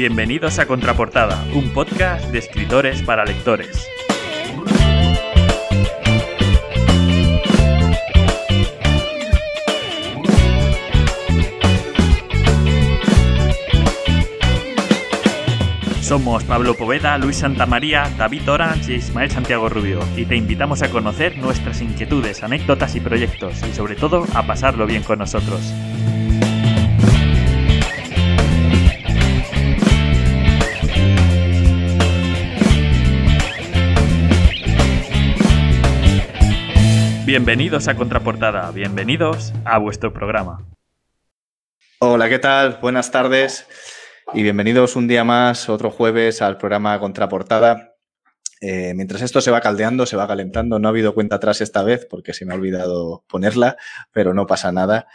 Bienvenidos a Contraportada, un podcast de escritores para lectores. Somos Pablo Poveda, Luis Santamaría, David Orange y Ismael Santiago Rubio y te invitamos a conocer nuestras inquietudes, anécdotas y proyectos y sobre todo a pasarlo bien con nosotros. Bienvenidos a Contraportada, bienvenidos a vuestro programa. Hola, ¿qué tal? Buenas tardes y bienvenidos un día más, otro jueves, al programa Contraportada. Eh, mientras esto se va caldeando, se va calentando, no ha habido cuenta atrás esta vez porque se me ha olvidado ponerla, pero no pasa nada.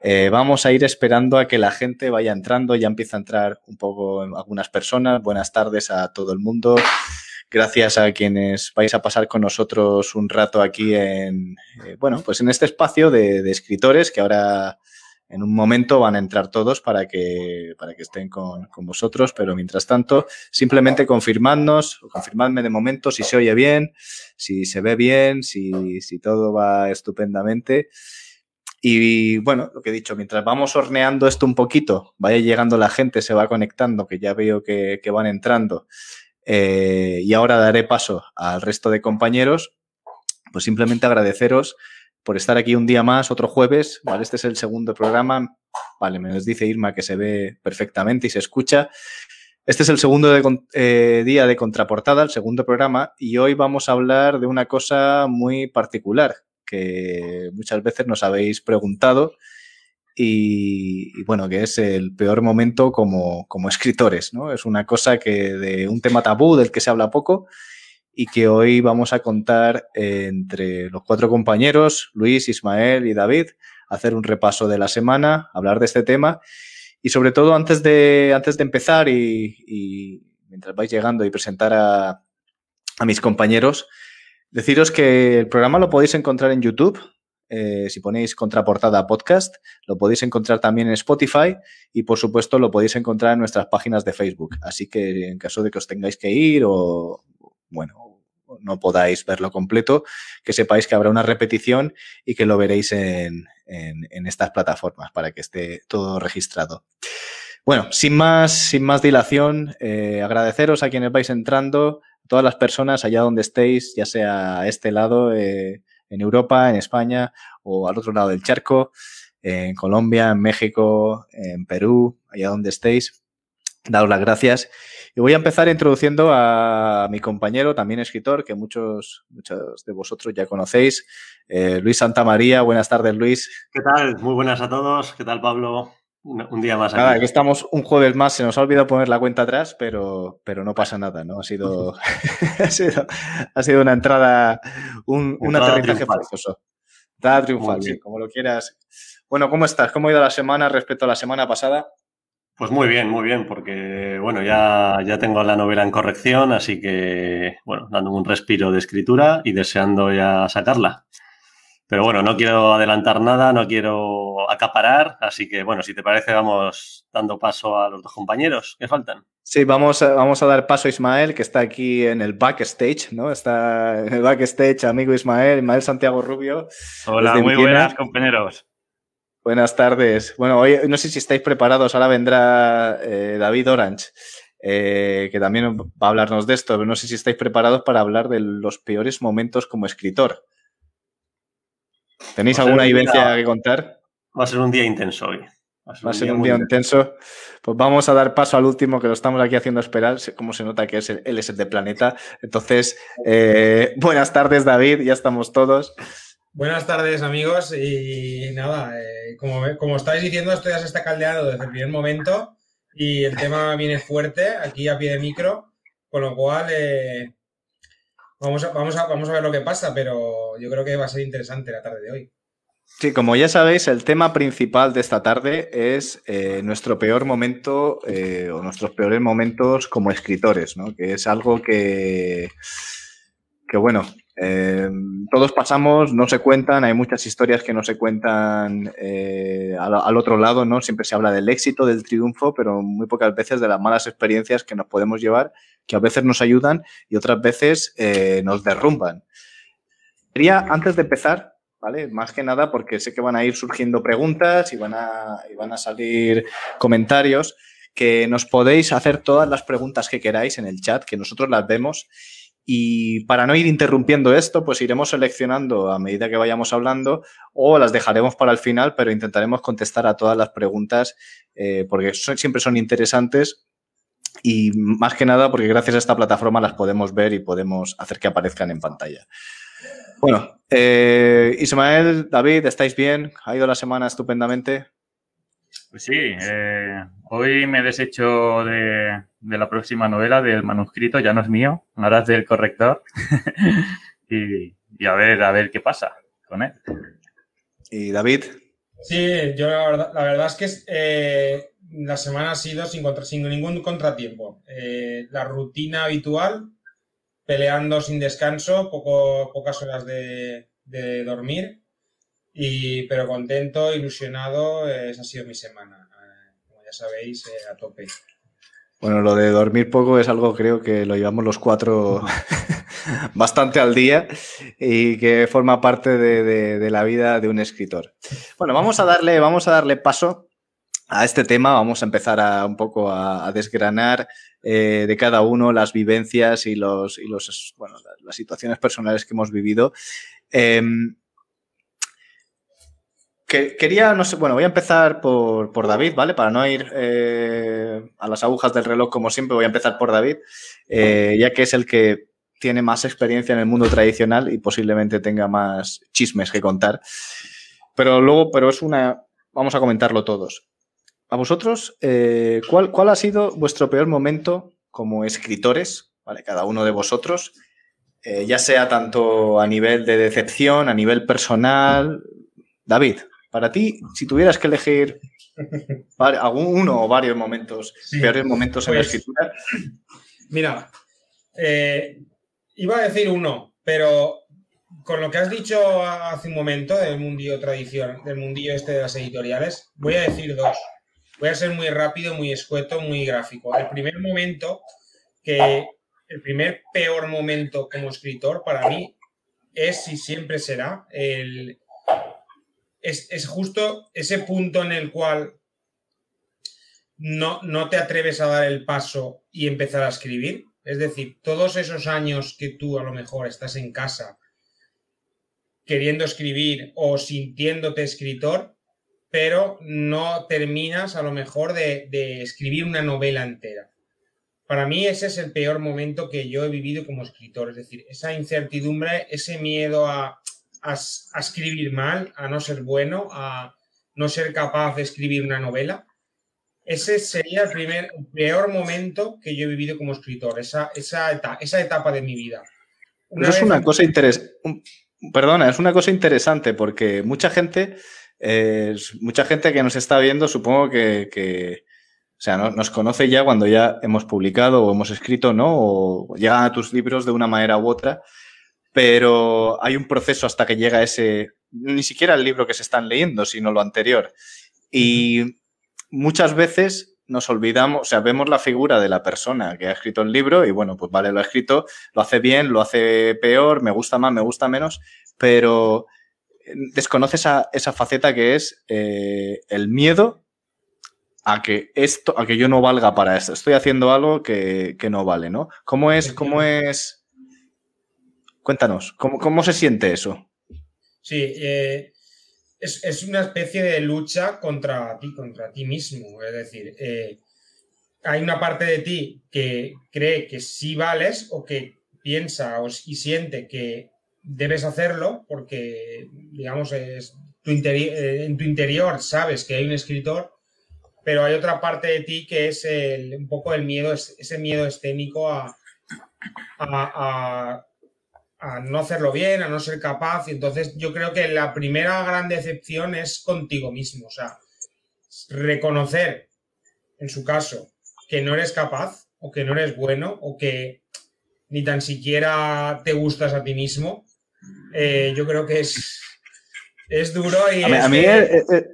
Eh, vamos a ir esperando a que la gente vaya entrando, ya empieza a entrar un poco algunas personas. Buenas tardes a todo el mundo gracias a quienes vais a pasar con nosotros un rato aquí en, eh, bueno, pues en este espacio de, escritores que ahora en un momento van a entrar todos para que, para que estén con, con vosotros, pero mientras tanto, simplemente confirmadnos, o confirmadme de momento si se oye bien, si se ve bien, si, si todo va estupendamente. Y bueno, lo que he dicho, mientras vamos horneando esto un poquito, vaya llegando la gente, se va conectando, que ya veo que, que van entrando eh, y ahora daré paso al resto de compañeros. Pues simplemente agradeceros por estar aquí un día más, otro jueves. Vale, este es el segundo programa. Vale, me nos dice Irma que se ve perfectamente y se escucha. Este es el segundo eh, día de contraportada, el segundo programa, y hoy vamos a hablar de una cosa muy particular que muchas veces nos habéis preguntado y, bueno, que es el peor momento como, como, escritores, ¿no? Es una cosa que de un tema tabú del que se habla poco y que hoy vamos a contar entre los cuatro compañeros, Luis, Ismael y David, hacer un repaso de la semana, hablar de este tema y sobre todo antes de, antes de empezar y, y mientras vais llegando y presentar a, a mis compañeros, deciros que el programa lo podéis encontrar en YouTube, eh, si ponéis contraportada podcast, lo podéis encontrar también en Spotify y por supuesto lo podéis encontrar en nuestras páginas de Facebook. Así que en caso de que os tengáis que ir o, bueno, no podáis verlo completo, que sepáis que habrá una repetición y que lo veréis en, en, estas plataformas para que esté todo registrado. Bueno, sin más, sin más dilación, eh, agradeceros a quienes vais entrando, todas las personas allá donde estéis, ya sea a este lado, eh, en Europa, en España o al otro lado del charco, en Colombia, en México, en Perú, allá donde estéis. Daros las gracias. Y voy a empezar introduciendo a mi compañero, también escritor, que muchos, muchos de vosotros ya conocéis, eh, Luis Santamaría. Buenas tardes, Luis. ¿Qué tal? Muy buenas a todos. ¿Qué tal, Pablo? Un día más. Aquí. Nada, aquí estamos un jueves más, se nos ha olvidado poner la cuenta atrás, pero, pero no pasa nada, ¿no? Ha sido, ha sido, ha sido una entrada, un, un aterrizaje forzoso. Entrada triunfal, sí, como lo quieras. Bueno, ¿cómo estás? ¿Cómo ha ido la semana respecto a la semana pasada? Pues muy bien, muy bien, porque bueno, ya, ya tengo la novela en corrección, así que bueno, dando un respiro de escritura y deseando ya sacarla. Pero bueno, no quiero adelantar nada, no quiero acaparar, así que bueno, si te parece, vamos dando paso a los dos compañeros que faltan. Sí, vamos a, vamos a dar paso a Ismael, que está aquí en el backstage, ¿no? Está en el backstage, amigo Ismael, Ismael Santiago Rubio. Hola, muy buenas, compañeros. Buenas tardes. Bueno, hoy no sé si estáis preparados, ahora vendrá eh, David Orange. Eh, que también va a hablarnos de esto, pero no sé si estáis preparados para hablar de los peores momentos como escritor. ¿Tenéis alguna vivencia que contar? Va a ser un día intenso hoy. Va a ser, un, día, intenso. Pues vamos a dar paso al último que lo estamos aquí haciendo esperar. Como se nota que es el, él es el de Planeta. Entonces, eh, buenas tardes, David. Ya estamos todos. Buenas tardes, amigos. Y nada, eh, como, como estáis diciendo, esto ya se está caldeando desde el primer momento y el tema viene fuerte aquí a pie de micro. Con lo cual, eh, Vamos a, vamos, a, vamos a ver lo que pasa, pero yo creo que va a ser interesante la tarde de hoy. Sí, como ya sabéis, el tema principal de esta tarde es eh, nuestro peor momento eh, o nuestros peores momentos como escritores, ¿no? Que es algo que, que bueno, Eh, todos pasamos, no se cuentan, hay muchas historias que no se cuentan eh, al, otro lado, ¿no? Siempre se habla del éxito, del triunfo, pero muy pocas veces de las malas experiencias que nos podemos llevar, que a veces nos ayudan y otras veces eh, nos derrumban. Quería, antes de empezar, ¿vale? Más que nada porque sé que van a ir surgiendo preguntas y van a, y van a salir comentarios, que nos podéis hacer todas las preguntas que queráis en el chat, que nosotros las vemos y para no ir interrumpiendo esto, pues iremos seleccionando a medida que vayamos hablando o las dejaremos para el final, pero intentaremos contestar a todas las preguntas eh, porque siempre son interesantes y más que nada porque gracias a esta plataforma las podemos ver y podemos hacer que aparezcan en pantalla. Bueno, eh, Ismael, David, ¿estáis bien? ¿Ha ido la semana estupendamente? Pues sí, eh, hoy me he deshecho de, la próxima novela, del manuscrito, ya no es mío, ahora es del corrector. y, a ver, a ver qué pasa con él. ¿Y David? Sí, yo la verdad, es que eh, la semana ha sido sin, sin ningún contratiempo. Eh, la rutina habitual, peleando sin descanso, poco, pocas horas de, de dormir y, pero contento, ilusionado, esa ha sido mi semana. Eh, como ya sabéis, eh, a tope. Bueno, lo de dormir poco es algo creo que lo llevamos los cuatro bastante al día y que forma parte de, la vida de un escritor. Bueno, vamos a darle, vamos a darle paso a este tema. Vamos a empezar a, un poco a, desgranar eh, de cada uno las vivencias y los, y los bueno, las situaciones personales que hemos vivido. Quería, no sé, bueno, voy a empezar por, David, ¿vale? Para no ir eh, a las agujas del reloj como siempre, voy a empezar por David, eh, ya que es el que tiene más experiencia en el mundo tradicional y posiblemente tenga más chismes que contar. Pero luego, pero es una, vamos a comentarlo todos. A vosotros, eh, ¿cuál, ¿cuál ha sido vuestro peor momento como escritores, ¿vale? Cada uno de vosotros, ya sea tanto a nivel de decepción, a nivel personal. David. Para ti, si tuvieras que elegir uno o varios momentos, peores momentos en la pues, escritura. Mira, eh, iba a decir uno, pero con lo que has dicho hace un momento del mundillo tradición, del mundillo este de las editoriales, voy a decir dos. Voy a ser muy rápido, muy escueto, muy gráfico. El primer momento que el primer peor momento como escritor para mí es y siempre será el, es, justo ese punto en el cual no, no te atreves a dar el paso y empezar a escribir. Es decir, todos esos años que tú a lo mejor estás en casa queriendo escribir o sintiéndote escritor, pero no terminas a lo mejor de, de, escribir una novela entera. Para mí ese es el peor momento que yo he vivido como escritor, es decir, esa incertidumbre, ese miedo a, a, escribir mal, a no ser bueno, a no ser capaz de escribir una novela. Ese sería el primer, peor momento que yo he vivido como escritor, esa, esa, etapa, esa etapa de mi vida. es una cosa interesante. Perdona, es una cosa interesante porque mucha gente, mucha gente que nos está viendo, supongo que, o sea, nos conoce ya cuando ya hemos publicado o hemos escrito, ¿no? O llegan a tus libros de una manera u otra pero hay un proceso hasta que llega ese, ni siquiera el libro que se están leyendo, sino lo anterior. Y muchas veces nos olvidamos, o sea, vemos la figura de la persona que ha escrito el libro y bueno, pues vale, lo ha escrito, lo hace bien, lo hace peor, me gusta más, me gusta menos, pero desconoce esa, esa faceta que es eh, el miedo a que esto, a que yo no valga para esto. Estoy haciendo algo que, que no vale, ¿no? ¿Cómo es, cómo es Cuéntanos, ¿cómo, se siente eso? Sí, eh, es, una especie de lucha contra ti, contra ti mismo. Es decir, eh, hay una parte de ti que cree que sí vales o que piensa y siente que debes hacerlo porque, digamos, es tu eh, en tu interior sabes que hay un escritor, pero hay otra parte de ti que es un poco el miedo, ese miedo escénico a no hacerlo bien, a no ser capaz. Y entonces yo creo que la primera gran decepción es contigo mismo. O sea, reconocer, en su caso, que no eres capaz o que no eres bueno o que ni tan siquiera te gustas a ti mismo. eh, yo creo que es, es duro y... A mí, eh, eh,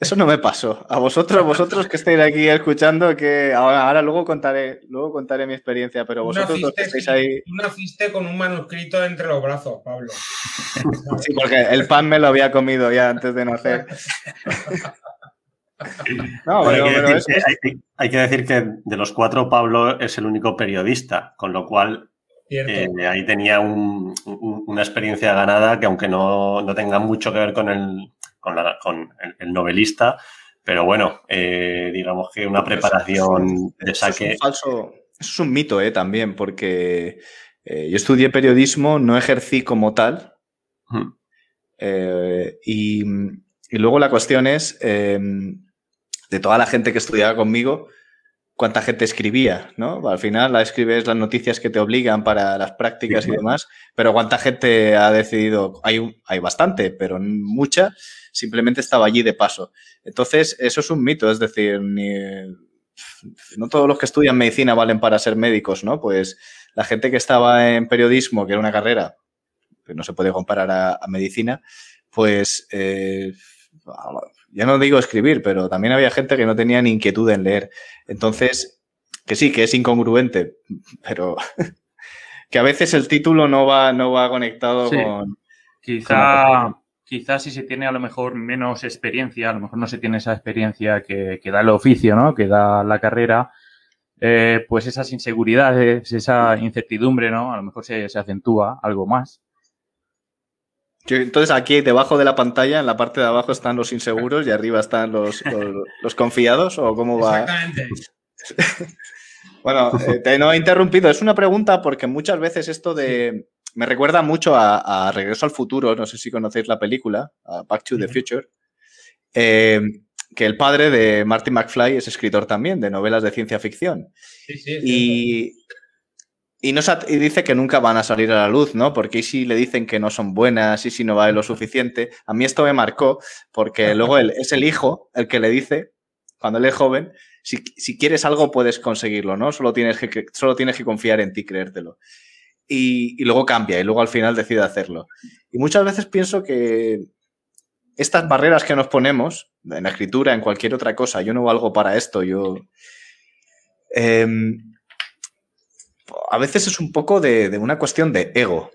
eso no me pasó. A vosotros, vosotros que estáis aquí escuchando, que ahora, luego contaré, luego contaré mi experiencia, pero vosotros que estáis ahí. Tú naciste con un manuscrito entre los brazos, Pablo. sí, porque el pan me lo había comido ya antes de nacer. no, pero, hay, que decir que de los cuatro, Pablo es el único periodista, con lo cual eh, ahí tenía una experiencia ganada que aunque no, no tenga mucho que ver con el, con, el, novelista, pero bueno, eh, digamos que una preparación de saque. Eso es un falso, eso es un mito eh, también, porque eh, yo estudié periodismo, no ejercí como tal. y, y, luego la cuestión es, de toda la gente que estudiaba conmigo, cuánta gente escribía, ¿no? Al final la escribes las noticias que te obligan para las prácticas y demás, pero cuánta gente ha decidido, hay, hay bastante, pero mucha, simplemente estaba allí de paso. Entonces, eso es un mito, es decir, no todos los que estudian medicina valen para ser médicos, ¿no? Pues la gente que estaba en periodismo, que era una carrera que no se puede comparar a, medicina, pues eh, ya no digo escribir, pero también había gente que no tenía ni inquietud en leer. Entonces, que sí, que es incongruente, pero que a veces el título no va, no va conectado con... Quizá, quizás si se tiene a lo mejor menos experiencia, a lo mejor no se tiene esa experiencia que, da el oficio, ¿no? Que da la carrera, eh, pues esas inseguridades, esa incertidumbre, ¿no? A lo mejor se, acentúa algo más. Entonces aquí debajo de la pantalla, en la parte de abajo están los inseguros y arriba están los, los, confiados o cómo va. Exactamente. bueno, eh, te no he interrumpido. Es una pregunta porque muchas veces esto de, me recuerda mucho a, Regreso al Futuro, no sé si conocéis la película, Back to the Future, eh, que el padre de Martin McFly es escritor también de novelas de ciencia ficción. Sí, sí, y, y, y, dice que nunca van a salir a la luz, ¿no? Porque si le dicen que no son buenas y si no vale lo suficiente. A mí esto me marcó porque luego él, es el hijo el que le dice, cuando él es joven, si, si quieres algo puedes conseguirlo, ¿no? Solo tienes que, solo tienes que confiar en ti, creértelo y, luego cambia y luego al final decide hacerlo. Y muchas veces pienso que estas barreras que nos ponemos en la escritura, en cualquier otra cosa, yo no valgo para esto, yo... Em, a veces es un poco de, una cuestión de ego.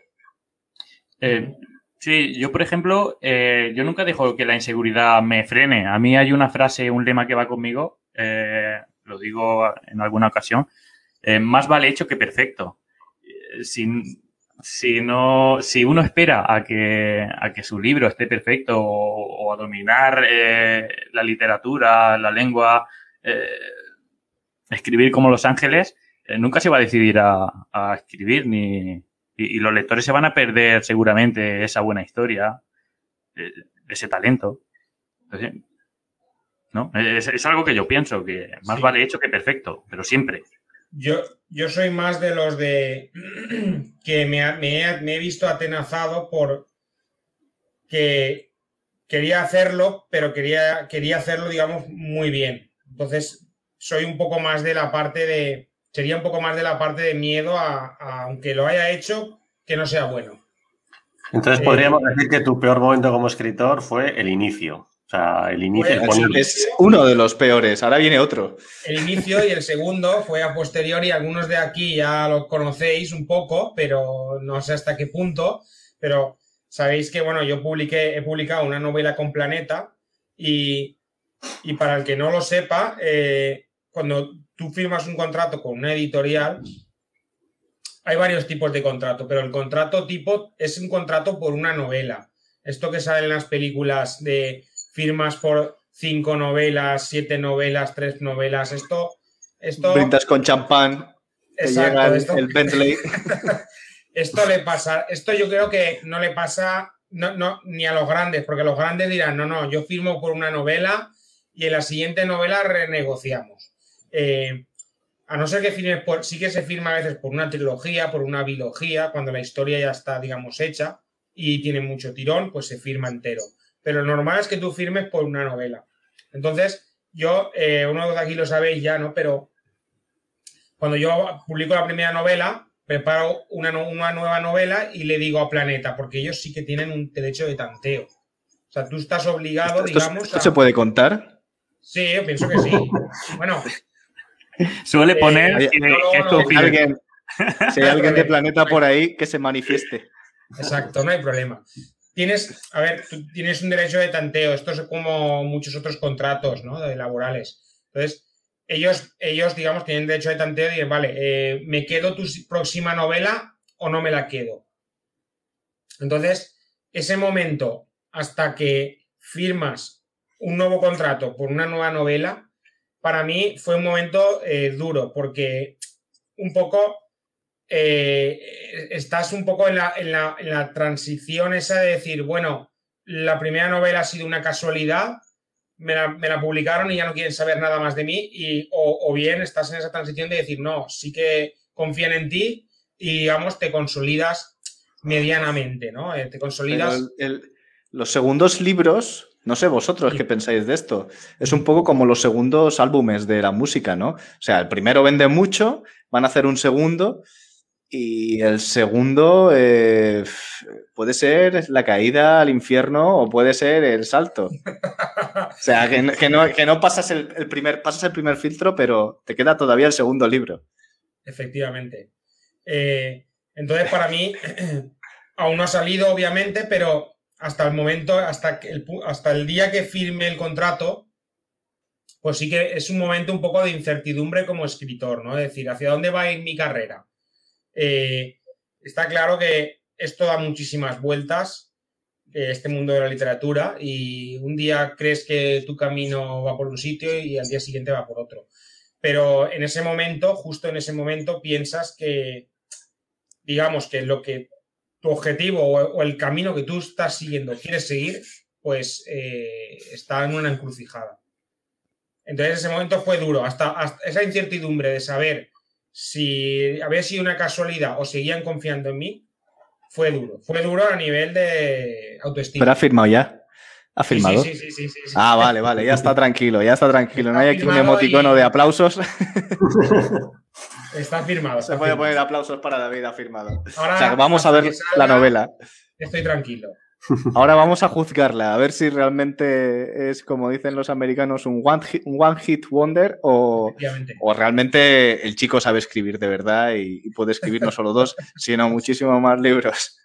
Eh, sí, yo por ejemplo, eh, yo nunca dejo que la inseguridad me frene. A mí hay una frase, un lema que va conmigo, eh, lo digo en alguna ocasión, más vale hecho que perfecto si, si, no, si uno espera a que, a que su libro esté perfecto o, a dominar la literatura, la lengua, escribir como Los Ángeles, nunca se va a decidir a, escribir ni, y, los lectores se van a perder seguramente esa buena historia, ese talento. ¿no? Es, es, algo que yo pienso, que más vale hecho que perfecto, pero siempre. Yo, yo soy más de los de que me, he, visto atenazado por que quería hacerlo, pero quería, quería hacerlo, digamos, muy bien. Entonces, soy un poco más de la parte de, sería un poco más de la parte de miedo a, aunque lo haya hecho, que no sea bueno. Entonces podríamos eh, decir que tu peor momento como escritor fue el inicio. O sea, el inicio es uno de los peores, ahora viene otro. El inicio y el segundo fue a posteriori, algunos de aquí ya lo conocéis un poco, pero no sé hasta qué punto, pero sabéis que, bueno, yo publiqué, he publicado una novela con Planeta y, para el que no lo sepa, eh, cuando tú firmas un contrato con una editorial, hay varios tipos de contrato, pero el contrato tipo es un contrato por una novela. Esto que sale en las películas de firmas por cinco novelas, siete novelas, tres novelas. Esto. esto Brindas con champán. Exacto. el Bentley. esto le pasa. Esto yo creo que no le pasa no, ni a los grandes, porque los grandes dirán, no, no, yo firmo por una novela y en la siguiente novela renegociamos. Eh, a no ser que firmes por, sí que se firma a veces por una trilogía, por una bilogía, cuando la historia ya está, digamos, hecha y tiene mucho tirón, pues se firma entero pero lo normal es que tú firmes por una novela. Entonces, yo, eh, uno de aquí lo sabéis ya, ¿no? Pero cuando yo publico la primera novela, preparo una, una nueva novela y le digo a Planeta, porque ellos sí que tienen un derecho de tanteo. O sea, tú estás obligado, digamos. ¿Esto se puede contar? Sí, yo pienso que sí. Bueno. Suele eh, poner que, que alguien, si hay alguien de planeta por ahí, que se manifieste. Exacto, no hay problema. Tienes, a ver, tú tienes un derecho de tanteo. Esto es como muchos otros contratos, ¿no? De laborales. Entonces, ellos, ellos, digamos, tienen derecho de tanteo y dicen, vale, eh, ¿me quedo tu próxima novela o no me la quedo? Entonces, ese momento hasta que firmas un nuevo contrato por una nueva novela, para mí fue un momento eh, duro, porque un poco eh, estás un poco en la, en, la, transición esa de decir, bueno, la primera novela ha sido una casualidad, me la, publicaron y ya no quieren saber nada más de mí, y, o, bien estás en esa transición de decir, no, sí que confían en ti y, digamos, te consolidas medianamente, ¿no? Eh, te consolidas. los segundos libros, no sé vosotros qué pensáis de esto, es un poco como los segundos álbumes de la música, ¿no? O sea, el primero vende mucho, van a hacer un segundo y el segundo eh, puede ser la caída al infierno o puede ser el salto. O sea, que, no, pasas el, primer, pasas el primer filtro, pero te queda todavía el segundo libro. Efectivamente. Eh, entonces, para mí, aún no ha salido, obviamente, pero hasta el momento, hasta el, hasta el día que firme el contrato, pues sí que es un momento un poco de incertidumbre como escritor, ¿no? Es decir, ¿hacia dónde va a ir mi carrera? Eh, está claro que esto da muchísimas vueltas, eh, este mundo de la literatura, y un día crees que tu camino va por un sitio y al día siguiente va por otro. Pero en ese momento, justo en ese momento, piensas que, digamos, que lo que tu objetivo o, el camino que tú estás siguiendo quieres seguir, pues eh, está en una encrucijada. Entonces ese momento fue duro, hasta esa incertidumbre de saber si había sido una casualidad o seguían confiando en mí, fue duro. Fue duro a nivel de autoestima. Pero ha firmado ya. ¿Ha firmado? Sí, sí, sí, sí, Ah, vale, vale, ya está tranquilo, ya está tranquilo. no hay aquí un emoticono de aplausos. Está firmado. Se puede poner aplausos para David, ha firmado. o sea, vamos a ver la novela. Estoy tranquilo. Ahora vamos a juzgarla, a ver si realmente es, como dicen los americanos, un one hit, one hit wonder o, o, realmente el chico sabe escribir de verdad y, puede escribir no solo dos, sino muchísimos más libros.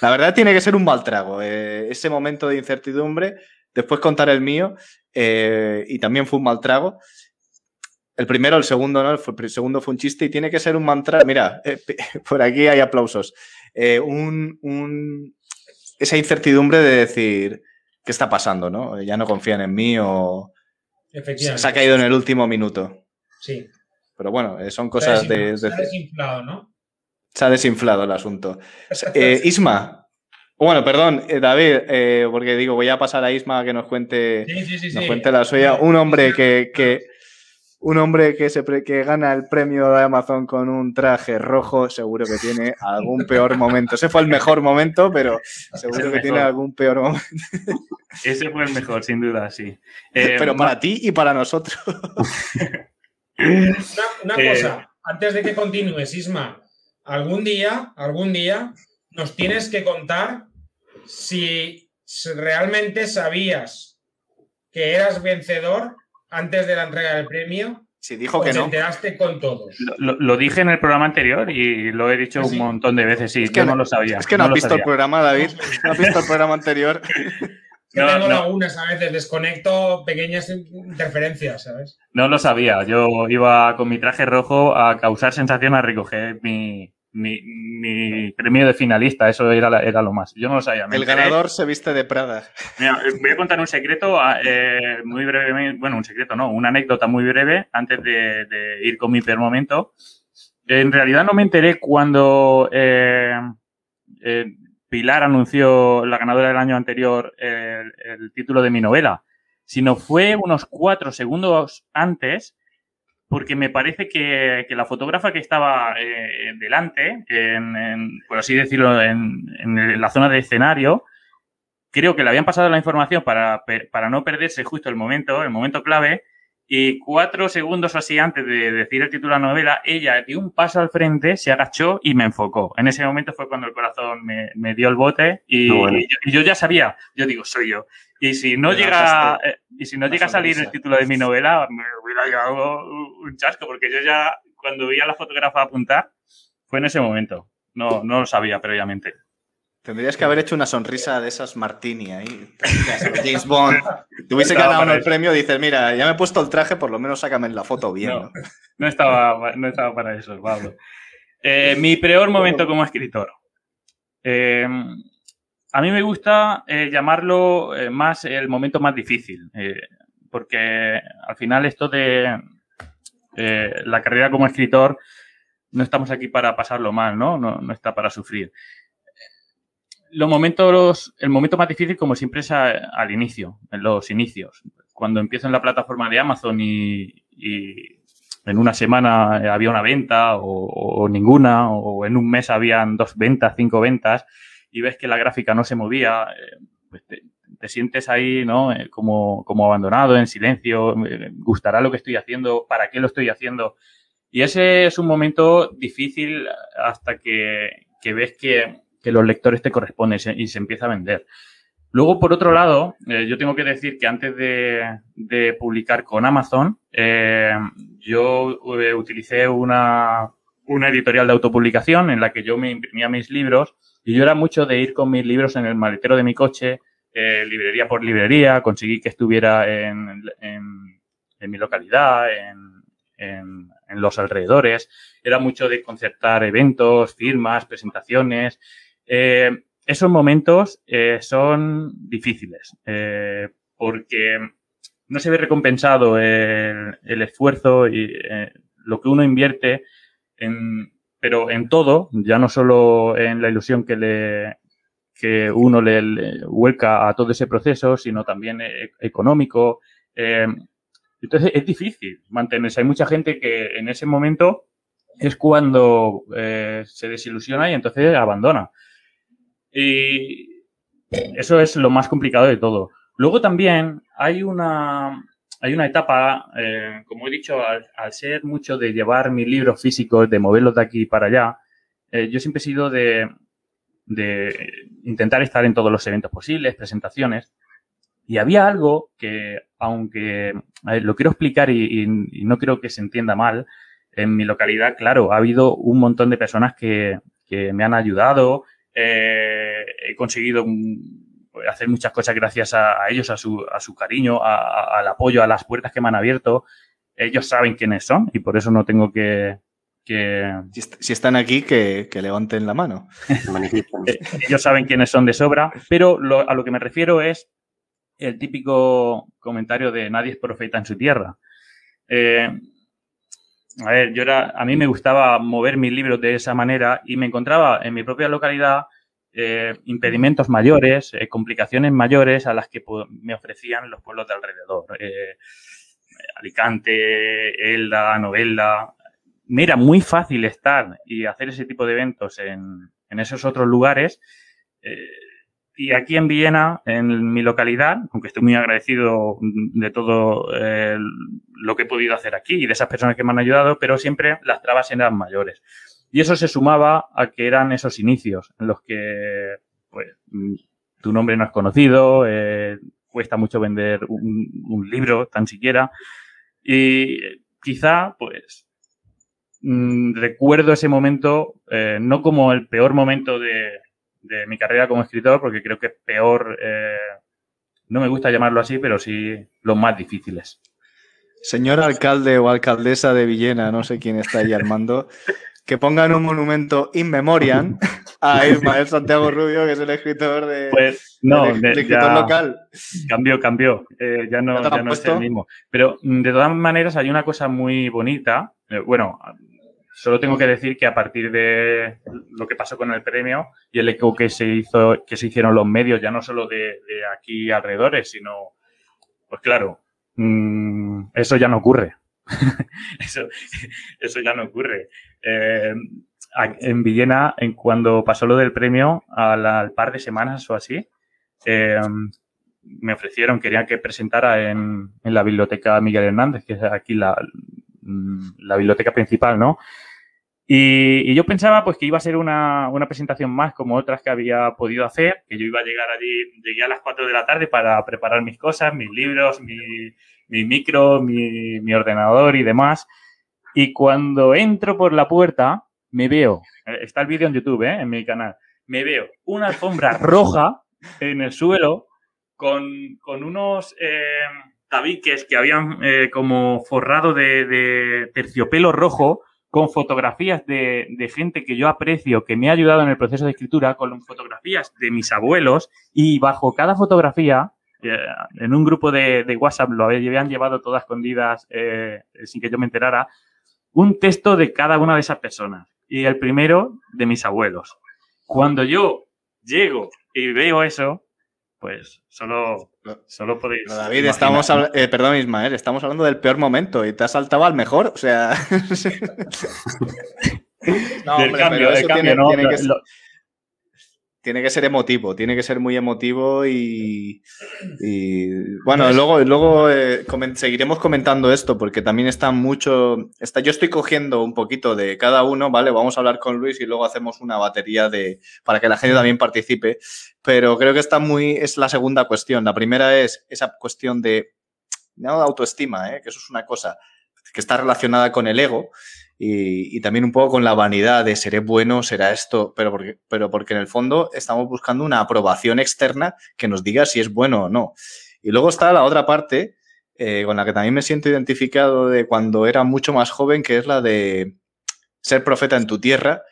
La verdad tiene que ser un mal trago. Eh, ese momento de incertidumbre, después contar el mío, eh, y también fue un mal trago. El primero, el segundo, ¿no? El segundo fue un chiste y tiene que ser un mantra. Mira, eh, por aquí hay aplausos. Un, esa incertidumbre de decir, ¿qué está pasando? ¿no? Ya no confían en mí o se ha caído en el último minuto. Sí. Pero bueno, son cosas de. Se ha desinflado el asunto. Eh, Isma, bueno, perdón, David, porque digo, voy a pasar a Isma a que nos cuente, nos cuente la suya. Un hombre que, que, un hombre que, se que gana el premio de Amazon con un traje rojo, seguro que tiene algún peor momento. Ese fue el mejor momento, pero seguro que tiene algún peor momento. Ese fue el mejor, sin duda, sí. pero eh, para ti y para nosotros. una, eh, cosa, antes de que continúes, Isma, algún día, algún día nos tienes que contar si realmente sabías que eras vencedor antes de la entrega del premio. Si dijo que no. Te enteraste con todos. Lo, dije en el programa anterior y lo he dicho ¿Ah, un montón de veces. Sí, es que no lo sabía. Es que no, has visto el programa, David. No has visto el programa anterior. que tengo lagunas a veces, desconecto pequeñas interferencias, ¿sabes? No lo sabía. Yo iba con mi traje rojo a causar sensación a recoger mi, mi, premio de finalista, eso era, era lo más. Yo no lo sabía. el ganador se viste de Prada. voy a contar un secreto ah, eh, muy breve, bueno, un secreto no, una anécdota muy breve antes de, ir con mi peor momento. En realidad no me enteré cuando eh, eh, Pilar anunció la ganadora del año anterior el título de mi novela, sino fue unos cuatro segundos antes porque me parece que, la fotógrafa que estaba eh, delante, por así decirlo, en, la zona de escenario, creo que le habían pasado la información para, no perderse justo el momento, el momento clave, Y cuatro segundos o así antes de decir el título de la novela, ella dio un paso al frente, se agachó y me enfocó. En ese momento fue cuando el corazón me, dio el bote y, yo, ya sabía, yo digo, soy yo. Y si no llega, eh, y si no llega a salir el título de mi novela, me hubiera llegado un chasco, porque yo ya, cuando vi a la fotógrafa apuntar, fue en ese momento. No, no lo sabía previamente. Tendrías que haber hecho una sonrisa de esas Martini ahí. James Bond. Te hubiese ganado el premio, dices, mira, ya me he puesto el traje, por lo menos sácame en la foto bien. No, estaba, no estaba para eso, Pablo. Eh, mi peor momento como escritor. Eh, a mí me gusta eh, llamarlo más el momento más difícil, porque al final esto de la carrera como escritor no estamos aquí para pasarlo mal, ¿no? No, no está para sufrir los momentos, el momento más difícil, como siempre, es al inicio, en los inicios. Cuando empiezo en la plataforma de Amazon y, en una semana había una venta o, ninguna, o en un mes habían dos ventas, cinco ventas, y ves que la gráfica no se movía, eh, pues te, sientes ahí, ¿no? Eh, como, como abandonado, en silencio, gustará lo que estoy haciendo, para qué lo estoy haciendo. Y ese es un momento difícil hasta que, que ves que que los lectores te corresponden y se, empieza a vender. Luego, por otro lado, eh, yo tengo que decir que antes de, publicar con Amazon, eh, yo eh, utilicé una, una editorial de autopublicación en la que yo me imprimía mis libros y yo era mucho de ir con mis libros en el maletero de mi coche, librería por librería, conseguí que estuviera en, en mi localidad, en, en, los alrededores. Era mucho de concertar eventos, firmas, presentaciones. Eh, esos momentos eh, son difíciles eh, porque no se ve recompensado el, esfuerzo y lo que uno invierte, en, pero en todo, ya no solo en la ilusión que le que uno le, vuelca a todo ese proceso, sino también económico. entonces es difícil mantenerse. Hay mucha gente que en ese momento es cuando se desilusiona y entonces abandona. Y eso es lo más complicado de todo. Luego también hay una, hay una etapa, eh, como he dicho, al, ser mucho de llevar mis libros físicos, de moverlos de aquí para allá, eh, yo siempre he sido de, de intentar estar en todos los eventos posibles, presentaciones. Y había algo que, aunque lo quiero explicar y, no creo que se entienda mal, en mi localidad, claro, ha habido un montón de personas que, que me han ayudado, eh, he conseguido hacer muchas cosas gracias a, ellos, a su, a su cariño, al apoyo, a las puertas que me han abierto. Ellos saben quiénes son y por eso no tengo que... Si, están aquí, que, levanten la mano. Eh, ellos saben quiénes son de sobra, pero a lo que me refiero es el típico comentario de nadie es profeta en su tierra. Eh, a ver, yo era, a mí me gustaba mover mis libros de esa manera y me encontraba en mi propia localidad eh, impedimentos mayores, eh, complicaciones mayores a las que me ofrecían los pueblos de alrededor. Eh, Alicante, Elda, Novella. Me era muy fácil estar y hacer ese tipo de eventos en, en esos otros lugares. Y aquí en Viena, en mi localidad, aunque estoy muy agradecido de todo eh, lo que he podido hacer aquí y de esas personas que me han ayudado, pero siempre las trabas eran mayores. Y eso se sumaba a que eran esos inicios en los que pues, tu nombre no es conocido, eh, cuesta mucho vender un, libro tan siquiera. Y quizá, pues, mm, recuerdo ese momento eh, no como el peor momento de, de mi carrera como escritor, porque creo que es peor, eh, no me gusta llamarlo así, pero sí los más difíciles. Señor alcalde o alcaldesa de Villena, no sé quién está ahí armando, que pongan un monumento in memoriam a Ismael Santiago Rubio, que es el escritor de, pues, no, escritor local. Cambió, cambió. Eh, ya no, ya no es el mismo. Pero mm, de todas maneras hay una cosa muy bonita. Eh, bueno, Solo tengo que decir que a partir de lo que pasó con el premio y el eco que se hizo, que se hicieron los medios, ya no solo de, aquí alrededores, sino, pues claro, mm, eso ya no ocurre. eso, ya no ocurre. Eh, en Villena, en cuando pasó lo del premio, al, par de semanas o así, eh, me ofrecieron, querían que presentara en, en la biblioteca Miguel Hernández, que es aquí la, la biblioteca principal, ¿no? Y, y, yo pensaba pues que iba a ser una, una, presentación más como otras que había podido hacer, que yo iba a llegar allí, llegué a las 4 de la tarde para preparar mis cosas, mis libros, mi, mi micro, mi, mi, ordenador y demás. Y cuando entro por la puerta, me veo, eh, está el vídeo en YouTube, ¿eh? en mi canal, me veo una alfombra roja en el suelo con, con unos eh, tabiques que habían eh, como forrado de, terciopelo rojo con fotografías de, de, gente que yo aprecio, que me ha ayudado en el proceso de escritura, con fotografías de mis abuelos y bajo cada fotografía, eh, en un grupo de, de, WhatsApp lo habían llevado todas escondidas eh, sin que yo me enterara, un texto de cada una de esas personas. Y el primero de mis abuelos. Cuando yo llego y veo eso, pues solo, solo podéis. David, estamos eh, perdón, Ismael, estamos hablando del peor momento y te has saltado al mejor, o sea. no, hombre, cambio, pero eso cambio, tiene, no, tiene, que, lo... tiene, que, ser emotivo, tiene que ser muy emotivo y. y bueno, luego, luego eh, coment seguiremos comentando esto porque también está mucho. Está, yo estoy cogiendo un poquito de cada uno, ¿vale? Vamos a hablar con Luis y luego hacemos una batería de. para que la gente también participe pero creo que está muy, es la segunda cuestión. La primera es esa cuestión de, no de autoestima, ¿eh? que eso es una cosa que está relacionada con el ego y, también un poco con la vanidad de seré bueno, será esto, pero porque, pero porque en el fondo estamos buscando una aprobación externa que nos diga si es bueno o no. Y luego está la otra parte eh, con la que también me siento identificado de cuando era mucho más joven, que es la de ser profeta en tu tierra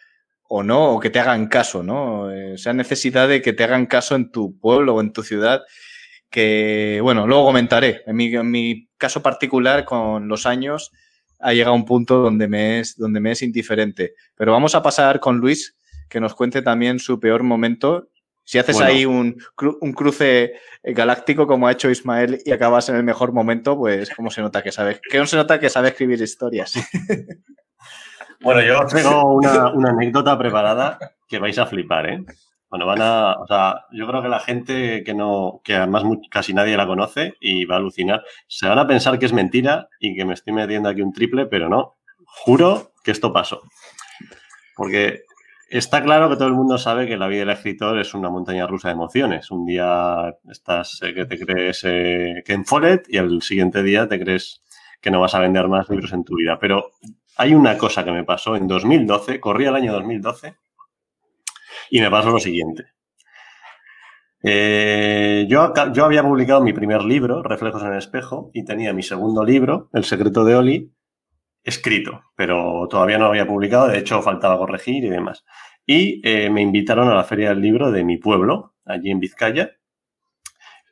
o no, o que te hagan caso, ¿no? Esa necesidad de que te hagan caso en tu pueblo o en tu ciudad, que, bueno, luego comentaré. En mi caso particular, con los años, ha llegado un punto donde me, es, donde me es indiferente. Pero vamos a pasar con Luis, que nos cuente también su peor momento. Si haces bueno. ahí un, un, cruce galáctico como ha hecho Ismael y acabas en el mejor momento, pues cómo se nota que sabe, que no se nota que sabe escribir historias. Bueno, yo os tengo una, una, anécdota preparada que vais a flipar, ¿eh? Bueno, van a, o sea, yo creo que la gente que no, que además casi nadie la conoce y va a alucinar, se van a pensar que es mentira y que me estoy metiendo aquí un triple, pero no. Juro que esto pasó. Porque está claro que todo el mundo sabe que la vida del escritor es una montaña rusa de emociones. Un día estás eh, que te crees eh, que en Follett y al siguiente día te crees que no vas a vender más libros en tu vida. Pero hay una cosa que me pasó en 2012, corría el año 2012, y me pasó lo siguiente. Eh, yo, yo, había publicado mi primer libro, Reflejos en el Espejo, y tenía mi segundo libro, El secreto de Oli, escrito, pero todavía no lo había publicado, de hecho faltaba corregir y demás. Y eh, me invitaron a la feria del libro de mi pueblo, allí en Vizcaya,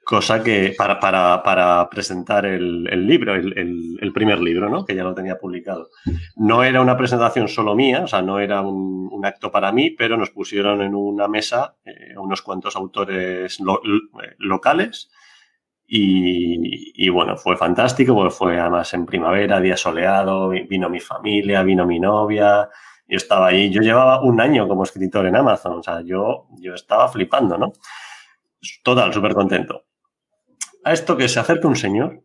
cosa que para, para, para presentar el, el libro, el, el, primer libro, ¿no? que ya lo tenía publicado. No era una presentación solo mía, o sea, no era un, un acto para mí, pero nos pusieron en una mesa eh, unos cuantos autores lo, locales y, y, bueno, fue fantástico, porque fue además en primavera, día soleado, vino mi familia, vino mi novia, yo estaba ahí, yo llevaba un año como escritor en Amazon, o sea, yo, yo estaba flipando, ¿no? Total, súper contento a esto que se acerca un señor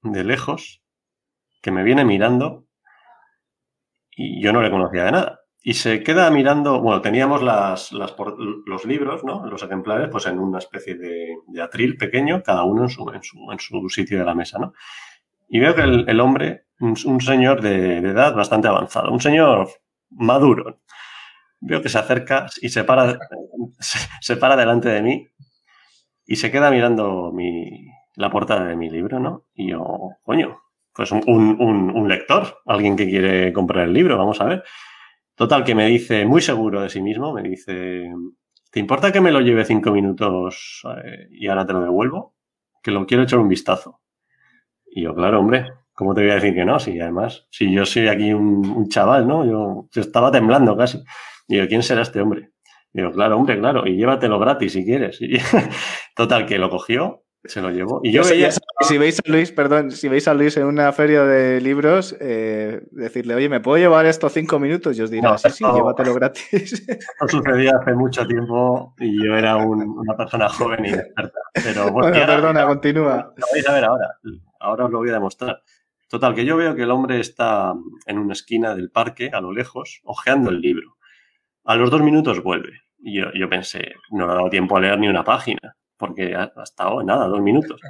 de lejos que me viene mirando y yo no le conocía de nada. Y se queda mirando, bueno, teníamos los libros, ¿no? Los ejemplares, pues en una especie de, atril pequeño, cada uno en su, en, su, en su, sitio de la mesa, ¿no? Y veo que el, hombre, un, un señor de, edad bastante avanzado, un señor maduro, veo que se acerca y se para, se para delante de mí y se queda mirando mi, la portada de mi libro, ¿no? Y yo, coño, pues un, un, un, lector, alguien que quiere comprar el libro, vamos a ver. Total, que me dice, muy seguro de sí mismo, me dice, ¿te importa que me lo lleve cinco minutos eh, y ahora te lo devuelvo? Que lo quiero echar un vistazo. Y yo, claro, hombre, ¿cómo te voy a decir que no? Si además, si yo soy aquí un, chaval, ¿no? Yo, yo, estaba temblando casi. Y yo, ¿quién será este hombre? Y yo, claro, hombre, claro, y llévatelo gratis si quieres. Y, total, que lo cogió, Se lo llevó. Y Yo veía... si veis a Luis, perdón, si veis a Luis en una feria de libros, eh, decirle, oye, ¿me puedo llevar estos cinco minutos? Y os dirá, No, sí, sí, esto- llévatelo gratis. Esto sucedía hace mucho tiempo y yo era un- una persona joven y inexperta. Pero bueno, bueno, y ahora- perdona, continúa. Lo vais a ver ahora. Ahora os lo voy a demostrar. Total, que yo veo que el hombre está en una esquina del parque, a lo lejos, hojeando el libro. A los dos minutos vuelve. Y yo, yo pensé, no le ha dado tiempo a leer ni una página, porque ha, estado nada, dos minutos.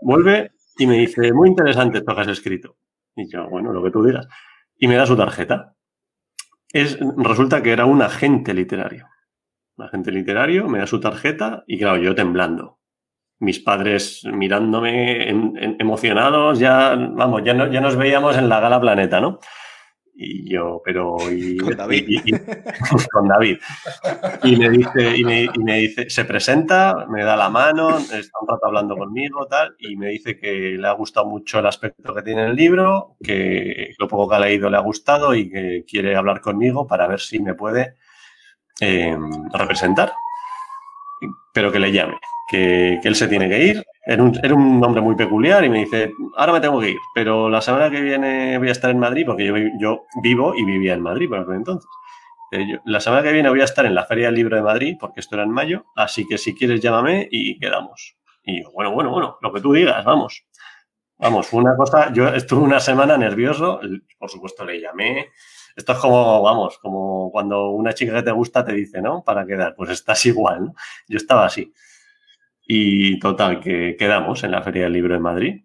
Vuelve y me dice, muy interesante esto que has escrito. Y yo, bueno, lo que tú digas. Y me da su tarjeta. Es, resulta que era un agente literario. Un agente literario me da su tarjeta y claro, yo temblando mis padres mirándome emocionados, ya, vamos, ya, no- ya nos veíamos en la gala Planeta, ¿no? Y yo, pero... Y, Con David. y- y- con David. Y me dice, y me, y me dice, se presenta, me da la mano, está un rato hablando conmigo, tal, y me dice que le ha gustado mucho el aspecto que tiene el libro, que lo poco que ha leído le ha gustado y que quiere hablar conmigo para ver si me puede eh, representar. Pero que le llame que, que él se tiene que ir. Era un, era un hombre muy peculiar y me dice, ahora me tengo que ir, pero la semana que viene voy a estar en Madrid, porque yo, yo vivo y vivía en Madrid por aquel entonces. Eh, yo- la semana que viene voy a estar en la Feria del Libro de Madrid, porque esto era en mayo, así que si quieres llámame y quedamos. Y yo, bueno, bueno, bueno, lo que tú digas, vamos. Vamos, fue una cosa, yo estuve una semana nervioso, por supuesto le llamé. Esto es como, vamos, como cuando una chica que te gusta te dice, ¿no? Para quedar, pues estás igual, ¿no? Yo estaba así. Y total, que quedamos en la Feria del Libro de Madrid.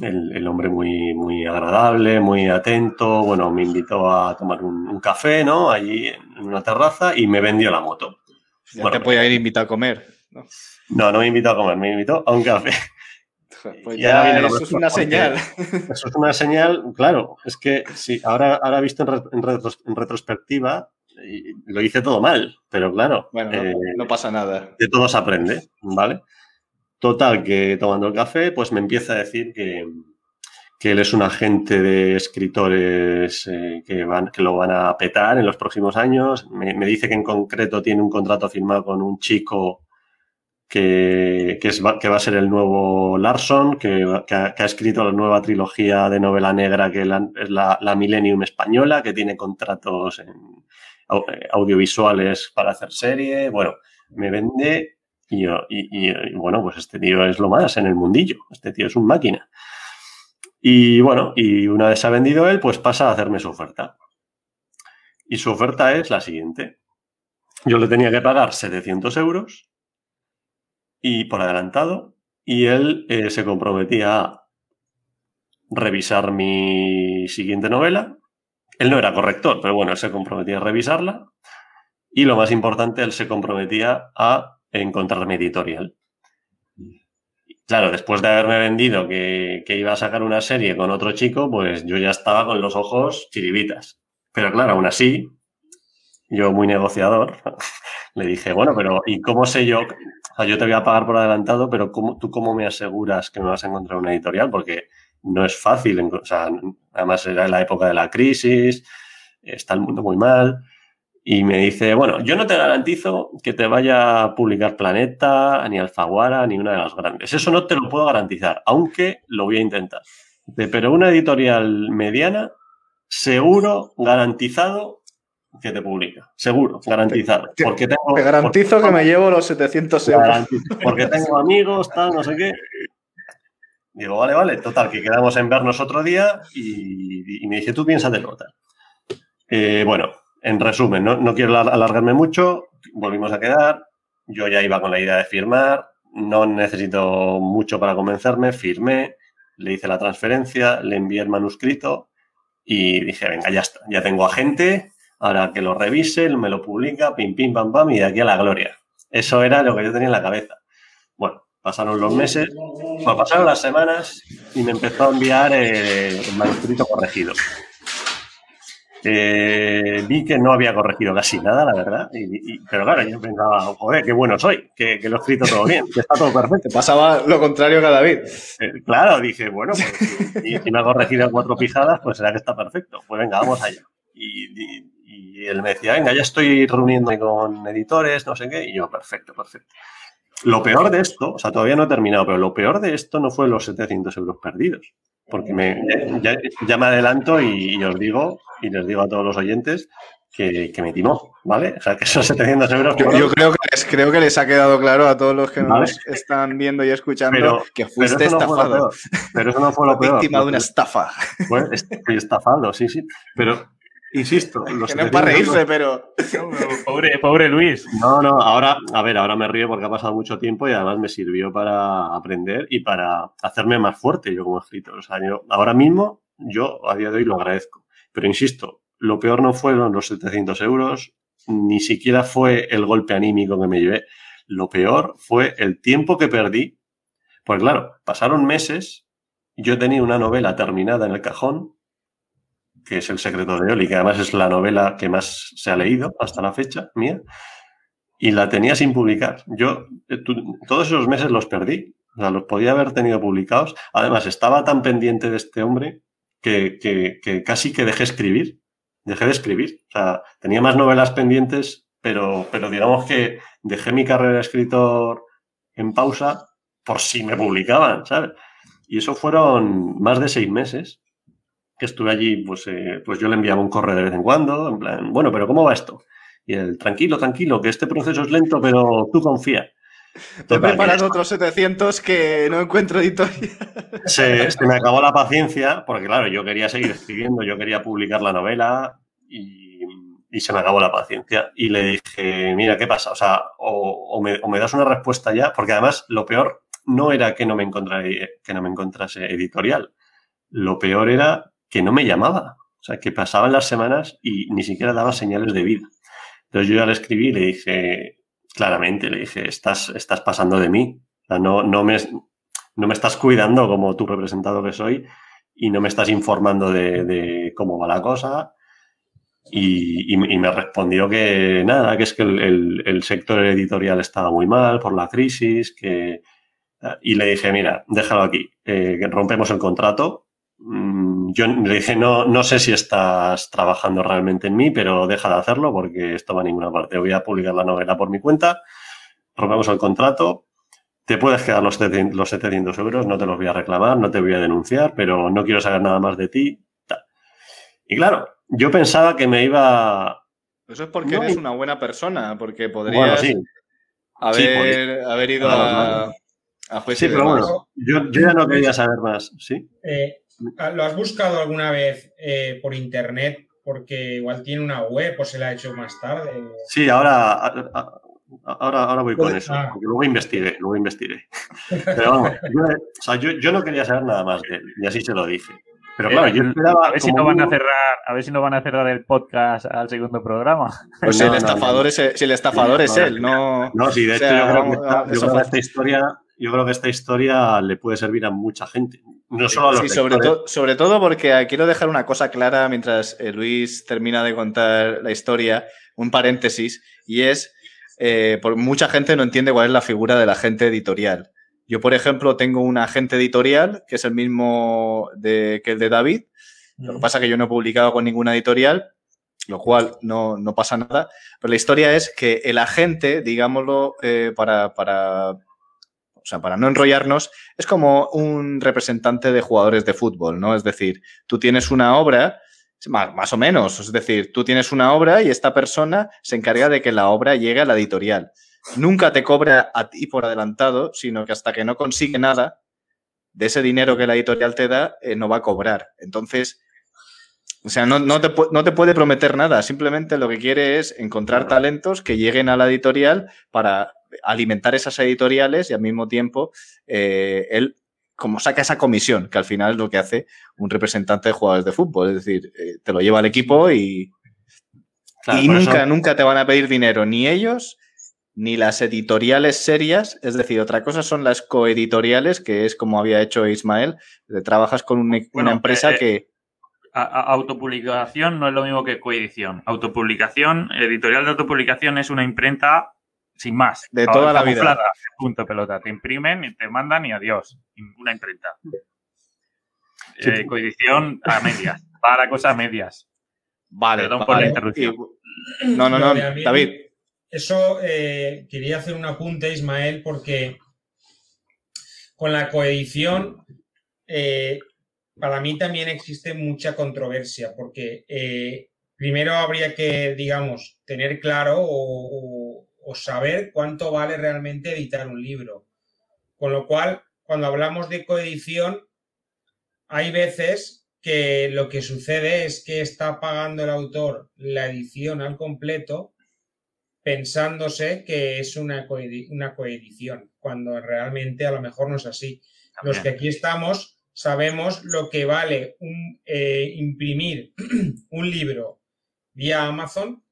El, el hombre muy, muy agradable, muy atento. Bueno, me invitó a tomar un, un café, ¿no? Allí en una terraza y me vendió la moto. Ya Bueno, te podía ir invitado a comer. ¿no? No, no me invitó a comer, me invitó a un café. Pues ya eso es una señal. Eso es una señal, claro, es que sí, ahora, ahora visto en, re- en retros- en retrospectiva, lo hice todo mal, pero claro, Bueno, no, eh, no pasa nada. de todo se aprende, ¿vale? Total, que tomando el café, pues me empieza a decir que, que él es un agente de escritores eh, que, van, que lo van a petar en los próximos años. Me, me dice que en concreto tiene un contrato firmado con un chico que, que, es, va- que va a ser el nuevo Larson, que, ha, que ha escrito la nueva trilogía de novela negra que la- es la, la Millennium española, que tiene contratos en, audiovisuales para hacer serie. Bueno, me vende y, yo- y, bueno, pues este tío es lo más en el mundillo. Este tío es un máquina. Y bueno, y una vez ha vendido él, pues pasa a hacerme su oferta. Y su oferta es la siguiente. Yo le tenía que pagar 700 euros y por adelantado y él eh, se comprometía a revisar mi siguiente novela. Él no era corrector, pero bueno, él se comprometía a revisarla y lo más importante, él se comprometía a encontrar mi editorial. Claro, después de haberme vendido que, iba a sacar una serie con otro chico, pues yo ya estaba con los ojos chiribitas. Pero claro, aún así, yo muy negociador, le dije, bueno, pero ¿y cómo sé yo? Yo te voy a pagar por adelantado, pero ¿cómo, ¿tú cómo me aseguras que me vas a encontrar una editorial? Porque no es fácil. enco- O sea, además era la época de la crisis, está el mundo muy mal. Y me dice, bueno, yo no te garantizo que te vaya a publicar Planeta, ni Alfaguara, ni una de las grandes. Eso no te lo puedo garantizar, aunque lo voy a intentar. Pero una editorial mediana, seguro, garantizado que te publica. Seguro, garantizado. Te- Porque tengo, Te garantizo porque- que me llevo los 700 euros. Porque tengo amigos, tal, no sé qué. Digo, vale, vale. Total, que quedamos en vernos otro día y, me dice, tú piénsatelo, tal. Eh, bueno, en resumen, no, no quiero alar- alargarme mucho. Volvimos a quedar. Yo ya iba con la idea de firmar. No necesito mucho para convencerme. Firmé, le hice la transferencia, le envié el manuscrito y dije, venga, ya está. Ya tengo agente. Ahora que lo revise, me lo publica, pim, pim, pam, pam, y de aquí a la gloria. Eso era lo que yo tenía en la cabeza. Bueno, pasaron los meses, bueno, pasaron las semanas y me empezó a enviar eh, el manuscrito corregido. Eh, vi que no había corregido casi nada, la verdad. y- y- pero claro, yo pensaba, joder, qué bueno soy, que, que lo he escrito todo bien, que está todo perfecto. Pasaba lo contrario que a David. Eh, claro, dije, bueno, pues, si, si me ha corregido cuatro pijadas, pues será que está perfecto. Pues venga, vamos allá. Y, y- y él me decía, venga, ya estoy reuniéndome con editores, no sé qué, y yo, perfecto, perfecto. Lo peor de esto, o sea, todavía no he terminado, pero lo peor de esto no fue los 700 euros perdidos. Porque me, ya, me adelanto y, os digo, y les digo a todos los oyentes, que, me timó, ¿vale? O sea, que esos 700 euros... Yo, creo, que les, creo que les ha quedado claro a todos los que nos están viendo y escuchando que fuiste estafado. pero eso no fue lo peor. Víctima de una estafa. Estoy estafado, sí, sí. Pero Insisto, los que no es para reírse, pero. pobre, pobre Luis. No, no, ahora, a ver, ahora me río porque ha pasado mucho tiempo y además me sirvió para aprender y para hacerme más fuerte yo como escritor. O sea, yo, ahora mismo, yo a día de hoy lo agradezco. Pero insisto, lo peor no fueron los 700 euros, ni siquiera fue el golpe anímico que me llevé. Lo peor fue el tiempo que perdí. Pues claro, pasaron meses, yo tenía una novela terminada en el cajón que es El secreto de Oli, que además es la novela que más se ha leído hasta la fecha mía, y la tenía sin publicar. Yo eh, todos esos meses los perdí, o sea, los podía haber tenido publicados. Además, estaba tan pendiente de este hombre que, que, casi que dejé escribir, dejé de escribir. O sea, tenía más novelas pendientes, pero, pero digamos que dejé mi carrera de escritor en pausa por si me publicaban, ¿sabes? Y eso fueron más de seis meses que estuve allí, pues, eh, pues yo le enviaba un correo de vez en cuando, en plan, bueno, pero ¿cómo va esto? Y él, tranquilo, tranquilo, que este proceso es lento, pero tú confía. Te he preparado otros 700 que no encuentro editorial. Se, se, me acabó la paciencia, porque claro, yo quería seguir escribiendo, yo quería publicar la novela y, y se me acabó la paciencia. Y le dije, mira, ¿qué pasa? O sea, o, me, o, me, das una respuesta ya, porque además lo peor no era que no me encontrase, que no me encontrase editorial. Lo peor era que no me llamaba. O sea, que pasaban las semanas y ni siquiera daba señales de vida. Entonces yo ya le escribí y le dije, claramente, le dije, estás, estás pasando de mí. O sea, no, no, me, no me estás cuidando como tu representado que soy y no me estás informando de, cómo va la cosa. Y, me respondió que nada, que es que el, sector editorial estaba muy mal por la crisis, que... Y le dije, mira, déjalo aquí, eh, rompemos el contrato, Mm, yo le dije, no, no sé si estás trabajando realmente en mí, pero deja de hacerlo porque esto va a ninguna parte. Voy a publicar la novela por mi cuenta, rompemos el contrato, te puedes quedar los 700 euros, no te los voy a reclamar, no te voy a denunciar, pero no quiero saber nada más de ti. Y claro, yo pensaba que me iba... Eso es porque eres una buena persona, porque podrías haber, haber, ido a, a Sí, pero bueno, yo, yo, ya no quería saber más, ¿sí? Eh, ¿Lo has buscado alguna vez eh, por internet? Porque igual tiene una web o se la ha hecho más tarde. Sí, ahora, ahora, ahora voy con eso, ah. porque luego investigué, luego investigué. Pero vamos, yo, no quería saber nada más de él, y así se lo dije. Pero claro, yo esperaba. A ver si no van a cerrar, a ver si no van a cerrar el podcast al segundo programa. Pues si el estafador es, si el estafador es él, no. No, sí, de hecho, yo creo que esta historia yo creo que esta historia le puede servir a mucha gente. No solo a los sí, sobre, sobre, todo porque quiero dejar una cosa clara mientras eh, Luis termina de contar la historia, un paréntesis, y es, eh, por mucha gente no entiende cuál es la figura del agente editorial. Yo, por ejemplo, tengo un agente editorial que es el mismo de, que el de David. Lo que pasa es que yo no he publicado con ninguna editorial, lo cual no, no pasa nada. Pero la historia es que el agente, digámoslo, eh, para, para sea, para no enrollarnos, es como un representante de jugadores de fútbol, ¿no? Es decir, tú tienes una obra, más, o menos, es decir, tú tienes una obra y esta persona se encarga de que la obra llegue a la editorial. Nunca te cobra a ti por adelantado, sino que hasta que no consigue nada de ese dinero que la editorial te da, eh, no va a cobrar. Entonces, o sea, no, no, te, no, te, puede prometer nada, simplemente lo que quiere es encontrar talentos que lleguen a la editorial para alimentar esas editoriales y al mismo tiempo eh, él como saca esa comisión, que al final es lo que hace un representante de jugadores de fútbol, es decir, eh, te lo lleva al equipo y, y nunca, nunca te van a pedir dinero, ni ellos, ni las editoriales serias, es decir, otra cosa son las coeditoriales, que es como había hecho Ismael, trabajas con una, empresa eh, que... autopublicación no es lo mismo que coedición. Autopublicación, editorial de autopublicación es una imprenta sin más. De toda la vida. Punto pelota. Te imprimen, y te mandan y adiós. Una imprenta. Eh, coedición a medias. Para cosas medias. Vale. Perdón por la interrupción. no, no, no, David. eso eh, quería hacer un apunte, Ismael, porque con la coedición, eh, para mí también existe mucha controversia, porque eh, primero habría que, digamos, tener claro o, o, saber cuánto vale realmente editar un libro. Con lo cual, cuando hablamos de coedición, hay veces que lo que sucede es que está pagando el autor la edición al completo pensándose que es una, una coedición, cuando realmente a lo mejor no es así. Los que aquí estamos sabemos lo que vale un, eh, imprimir un libro vía Amazon,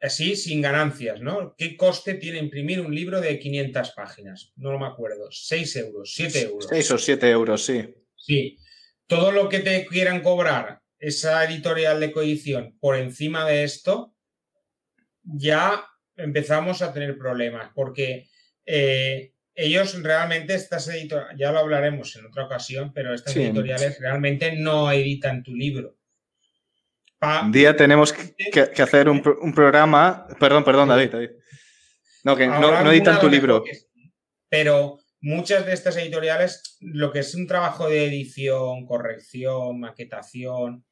así sin ganancias, ¿no? ¿Qué coste tiene imprimir un libro de 500 páginas? No me acuerdo. ¿6 euros? ¿7 euros? 6 o 7 euros, sí. Sí. Todo lo que te quieran cobrar esa editorial de coedición por encima de esto, ya empezamos a tener problemas, porque eh, ellos realmente, estas editoriales, ya lo hablaremos en otra ocasión, pero estas editoriales realmente no editan tu libro. Un día tenemos que, hacer un, programa. Perdón, perdón, David. No, que no, editan tu libro. pero muchas de estas editoriales, lo que es un trabajo de edición, corrección, maquetación,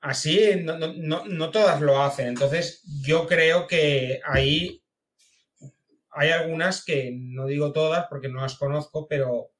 así no, todas lo hacen. Entonces, yo creo que ahí hay algunas que no digo todas porque no las conozco, pero,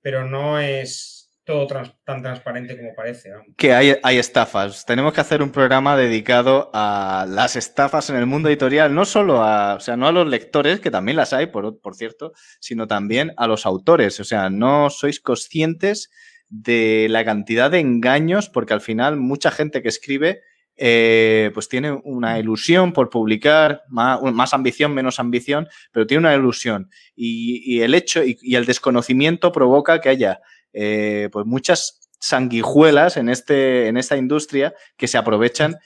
pero no es todo tan transparente como parece. Que hay, estafas. Tenemos que hacer un programa dedicado a las estafas en el mundo editorial, no solo a, o sea, no a los lectores, que también las hay, por, por cierto, sino también a los autores. O sea, no sois conscientes de la cantidad de engaños, porque al final mucha gente que escribe eh, pues tiene una ilusión por publicar, más, ambición, menos ambición, pero tiene una ilusión. Y, el hecho y, el desconocimiento provoca que haya eh, pues muchas sanguijuelas en, este, en esta industria que se aprovechan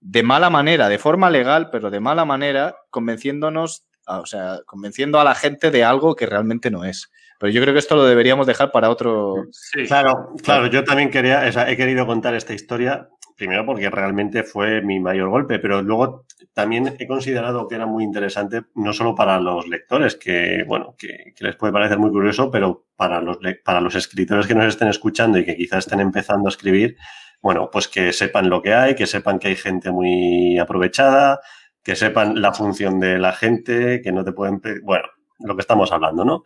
de mala manera, de forma legal, pero de mala manera, convenciéndonos, o sea, convenciendo a la gente de algo que realmente no es. Pero yo creo que esto lo deberíamos dejar para otro. Sí. Claro, claro, yo también quería, o sea, he querido contar esta historia, primero porque realmente fue mi mayor golpe, pero luego también he considerado que era muy interesante, no solo para los lectores, que, bueno, que, les puede parecer muy curioso, pero para los, para los escritores que nos estén escuchando y que quizás estén empezando a escribir, bueno, pues que sepan lo que hay, que sepan que hay gente muy aprovechada, que sepan la función de la gente, que no te pueden, bueno, lo que estamos hablando, ¿no?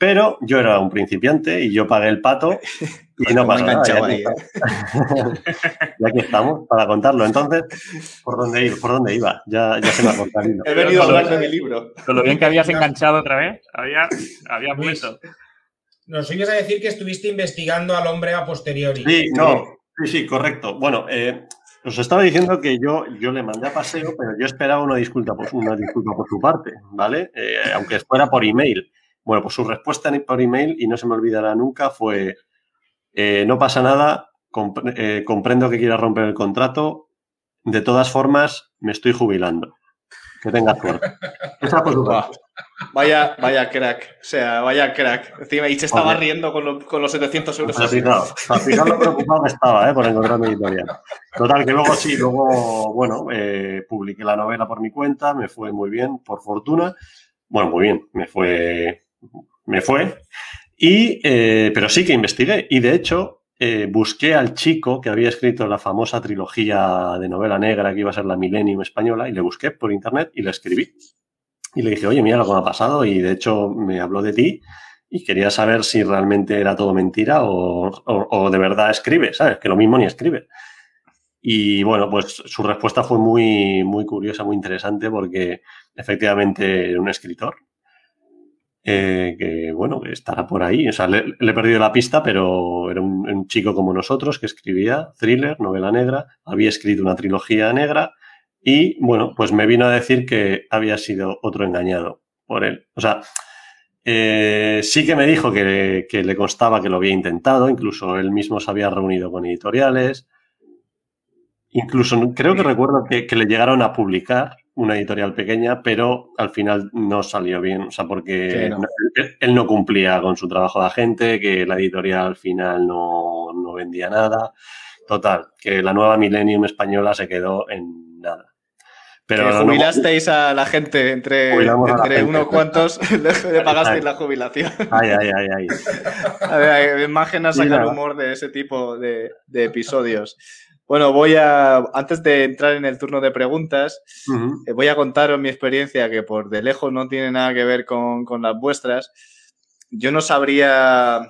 Pero yo era un principiante y yo pagué el pato y no pasa nada. Ya, ¿eh? y aquí estamos para contarlo. Entonces, ¿por dónde, ir? ¿Por dónde iba? Ya, ya se me ha cortado. He venido a hablar de mi libro. Con lo bien que habías enganchado otra vez, había, había vuelto. Nos ibas a decir que estuviste investigando al hombre a posteriori. Sí, no, sí, sí, correcto. Bueno, eh, os estaba diciendo que yo, yo le mandé a paseo, pero yo esperaba una disculpa por, una disculpa por su parte, ¿vale? Eh, aunque fuera por email. Bueno, pues su respuesta por email, y no se me olvidará nunca, fue, eh, no pasa nada, eh, comprendo que quieras romper el contrato, de todas formas, me estoy jubilando. Que tengas suerte. Esa fue su Vaya, vaya crack. O sea, vaya crack. Encima, y se estaba riendo con, con, los 700 euros. Al final, al final lo preocupado que estaba, ¿eh? Por encontrar mi editorial. Total, que luego sí, luego, bueno, eh, publiqué la novela por mi cuenta, me fue muy bien, por fortuna. Bueno, muy bien, me fue me fue. Y, eh, pero sí que investigué. Y de hecho, eh, busqué al chico que había escrito la famosa trilogía de novela negra que iba a ser la Millennium española y le busqué por internet y le escribí. Y le dije, oye, mira lo que me ha pasado y de hecho me habló de ti y quería saber si realmente era todo mentira o, o de verdad escribe, ¿sabes? Que lo mismo ni escribe. Y bueno, pues su respuesta fue muy, muy curiosa, muy interesante porque efectivamente era un escritor eh, que bueno, que estará por ahí. O sea, le, he perdido la pista, pero era un, chico como nosotros que escribía thriller, novela negra, había escrito una trilogía negra y bueno, pues me vino a decir que había sido otro engañado por él. O sea, eh, sí que me dijo que, que, le constaba que lo había intentado, incluso él mismo se había reunido con editoriales. Incluso creo que recuerdo que, que le llegaron a publicar una editorial pequeña, pero al final no salió bien, o sea, porque él no cumplía con su trabajo de agente, que la editorial al final no, no vendía nada. Total, que la nueva Millennium española se quedó en nada. Pero que no- jubilasteis a la gente entre, entre gente. unos cuantos, le, pagasteis la jubilación. Ay, ay, ay, ay. A ver, sacar humor de ese tipo de, de episodios. Bueno, voy a, antes de entrar en el turno de preguntas, eh, voy a contaros mi experiencia que por de lejos no tiene nada que ver con, con las vuestras. Yo no sabría,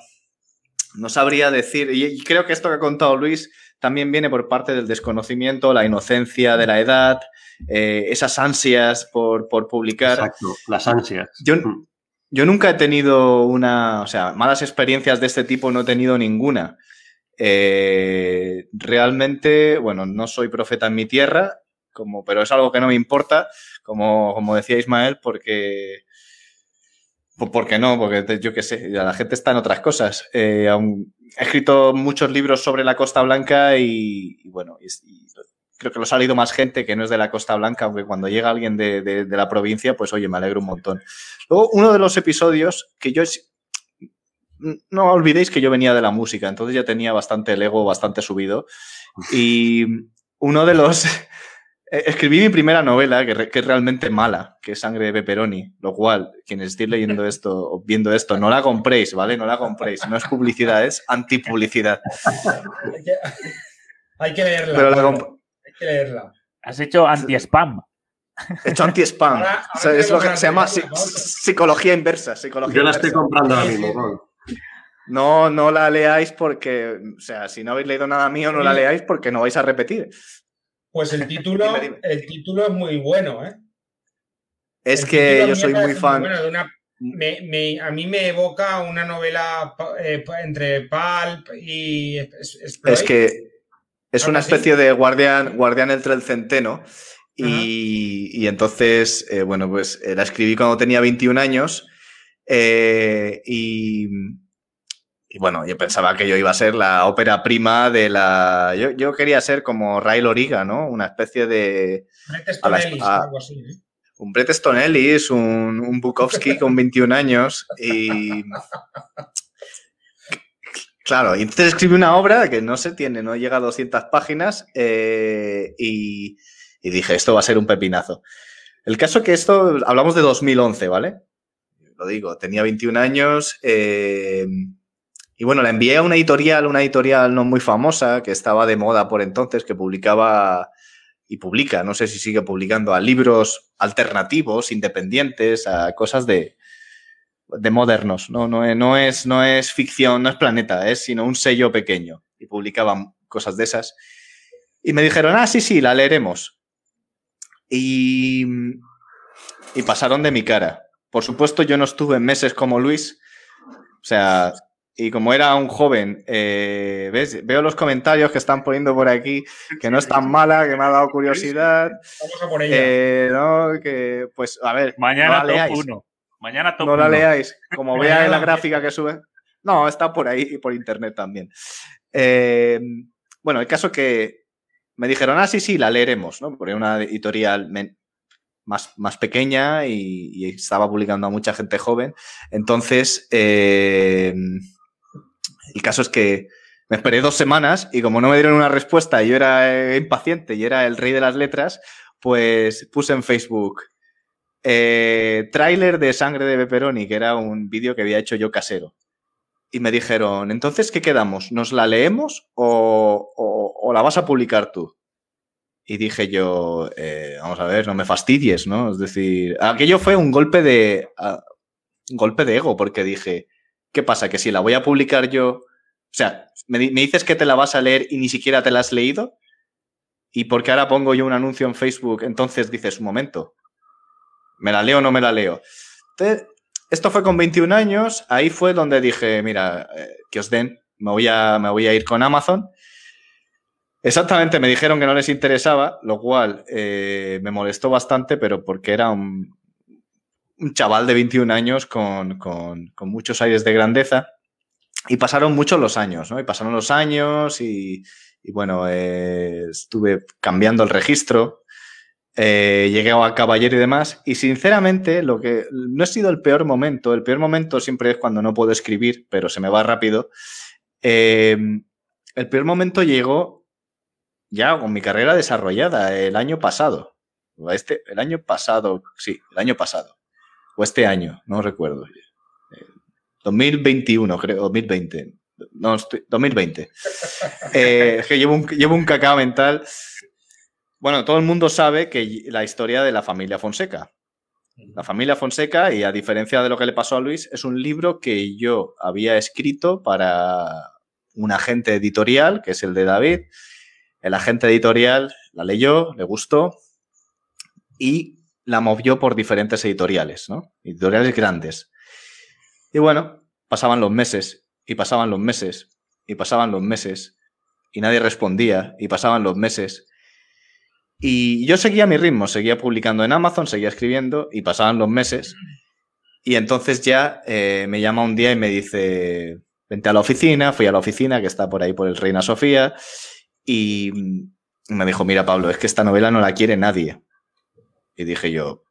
no sabría decir, y, y creo que esto que ha contado Luis también viene por parte del desconocimiento, la inocencia de la edad, eh, esas ansias por, por publicar. Exacto, las ansias. Yo, yo nunca he tenido una, o sea, malas experiencias de este tipo no he tenido ninguna. Eh, realmente, bueno, no soy profeta en mi tierra, como, pero es algo que no me importa, como, como decía Ismael, porque, po- porque no, porque yo qué sé, la gente está en otras cosas. Eh, aún- he escrito muchos libros sobre la Costa Blanca y, bueno, creo que los ha leído más gente que no es de la Costa Blanca, aunque cuando llega alguien de, de- de la provincia, pues oye, me alegro un montón. Luego, uno de los episodios que yo... No olvidéis que yo venía de la música, entonces ya tenía bastante el ego bastante subido. Y uno de los... eh, Escribí mi primera novela, que, re- que es realmente mala, que es Sangre de Pepperoni, lo cual, quienes estéis leyendo esto o viendo esto, no la compréis, ¿vale? No la compréis, no es publicidad, es antipublicidad. Hay que, hay que leerla. Pero la Hay que leerla. Has hecho anti-spam. He hecho anti-spam. O sea, es lo que se llama psicología inversa. Psicología Yo la estoy comprando ahora mismo. No, no la leáis porque, o sea, si no habéis leído nada mío, no la leáis porque no vais a repetir. Pues el título, Dime, dime. el título es muy bueno, ¿eh? Es El que yo soy muy fan. bueno, de una- me- me- a mí me evoca una novela eh, entre Pulp y Es- Exploit. Es que es una especie de guardián, guardián entre el centeno. Y, y entonces, eh, bueno, pues eh, la escribí cuando tenía 21 años. eh, y, y bueno, yo pensaba que yo iba a ser la ópera prima de la. Yo, yo quería ser como Ray Loriga, ¿no? Una especie de. Bret a la- Easton Ellis, a- algo así, ¿eh? un Bret Easton Ellis, un, un Bukowski con 21 años y... Claro, y entonces escribí una obra que no se tiene, no llega a 200 páginas eh, y, y dije, esto va a ser un pepinazo. El caso que esto, hablamos de 2011, ¿vale? Lo digo, tenía 21 años eh, y bueno, la envié a una editorial, una editorial no muy famosa, que estaba de moda por entonces, que publicaba y publica, no sé si sigue publicando, a libros alternativos, independientes, a cosas de, de modernos. No, no, no, es, no es ficción, no es planeta, es sino un sello pequeño. Y publicaban cosas de esas. Y me dijeron, ah, sí, sí, la leeremos. Y, y pasaron de mi cara. Por supuesto, yo no estuve meses como Luis. O sea, y como era un joven, eh, ¿ves? veo los comentarios que están poniendo por aquí, que no es tan mala, que me ha dado curiosidad. Vamos a por ella. Eh, no, que, pues, a ver, Mañana no la top leáis. 1. Mañana top No la 1. leáis. Como en la gráfica que sube. No, está por ahí y por internet también. Eh, bueno, el caso que me dijeron, ah, sí, sí, la leeremos, ¿no? Porque era una editorial más, más pequeña y, y estaba publicando a mucha gente joven. Entonces, eh, el caso es que me esperé dos semanas y como no me dieron una respuesta y yo era eh, impaciente y era el rey de las letras, pues puse en Facebook eh, tráiler de Sangre de Pepperoni, que era un vídeo que había hecho yo casero. Y me dijeron, entonces, ¿qué quedamos? ¿Nos la leemos o, la vas a publicar tú? Y dije yo, eh, vamos a ver, no me fastidies, ¿no? Es decir, aquello fue un golpe de, un golpe de ego, porque dije, ¿qué pasa? Que si la voy a publicar yo, o sea, me, di- me dices que te la vas a leer y ni siquiera te la has leído, y porque ahora pongo yo un anuncio en Facebook, entonces dices, un momento, ¿me la leo o no me la leo? Entonces, esto fue con 21 años, ahí fue donde dije, mira, eh, que os den, me voy, a, me voy a ir con Amazon. Exactamente, me dijeron que no les interesaba, lo cual eh, me molestó bastante, pero porque era un, un chaval de 21 años con, con- muchos aires de grandeza. Y pasaron muchos los años, ¿no? Y pasaron los años y, bueno, eh, estuve cambiando el registro, eh, llegué a caballero y demás. Y sinceramente, lo que no ha sido el peor momento. El peor momento siempre es cuando no puedo escribir, pero se me va rápido. Eh, el peor momento llegó ya con mi carrera desarrollada el año pasado. Este, el año pasado, sí, el año pasado. O este año, no recuerdo. 2021, creo, 2020. No, 2020. Eh, que llevo un, llevo un cacao mental. Bueno, todo el mundo sabe que la historia de la familia Fonseca. La familia Fonseca, y a diferencia de lo que le pasó a Luis, es un libro que yo había escrito para un agente editorial, que es el de David. El agente editorial la leyó, le gustó y la movió por diferentes editoriales, ¿no? Editoriales grandes. Y bueno, pasaban los meses y pasaban los meses y pasaban los meses y nadie respondía y pasaban los meses. Y yo seguía mi ritmo, seguía publicando en Amazon, seguía escribiendo y pasaban los meses. Y entonces ya eh, me llama un día y me dice, vente a la oficina, fui a la oficina que está por ahí por el Reina Sofía y me dijo, mira Pablo, es que esta novela no la quiere nadie. Y dije yo,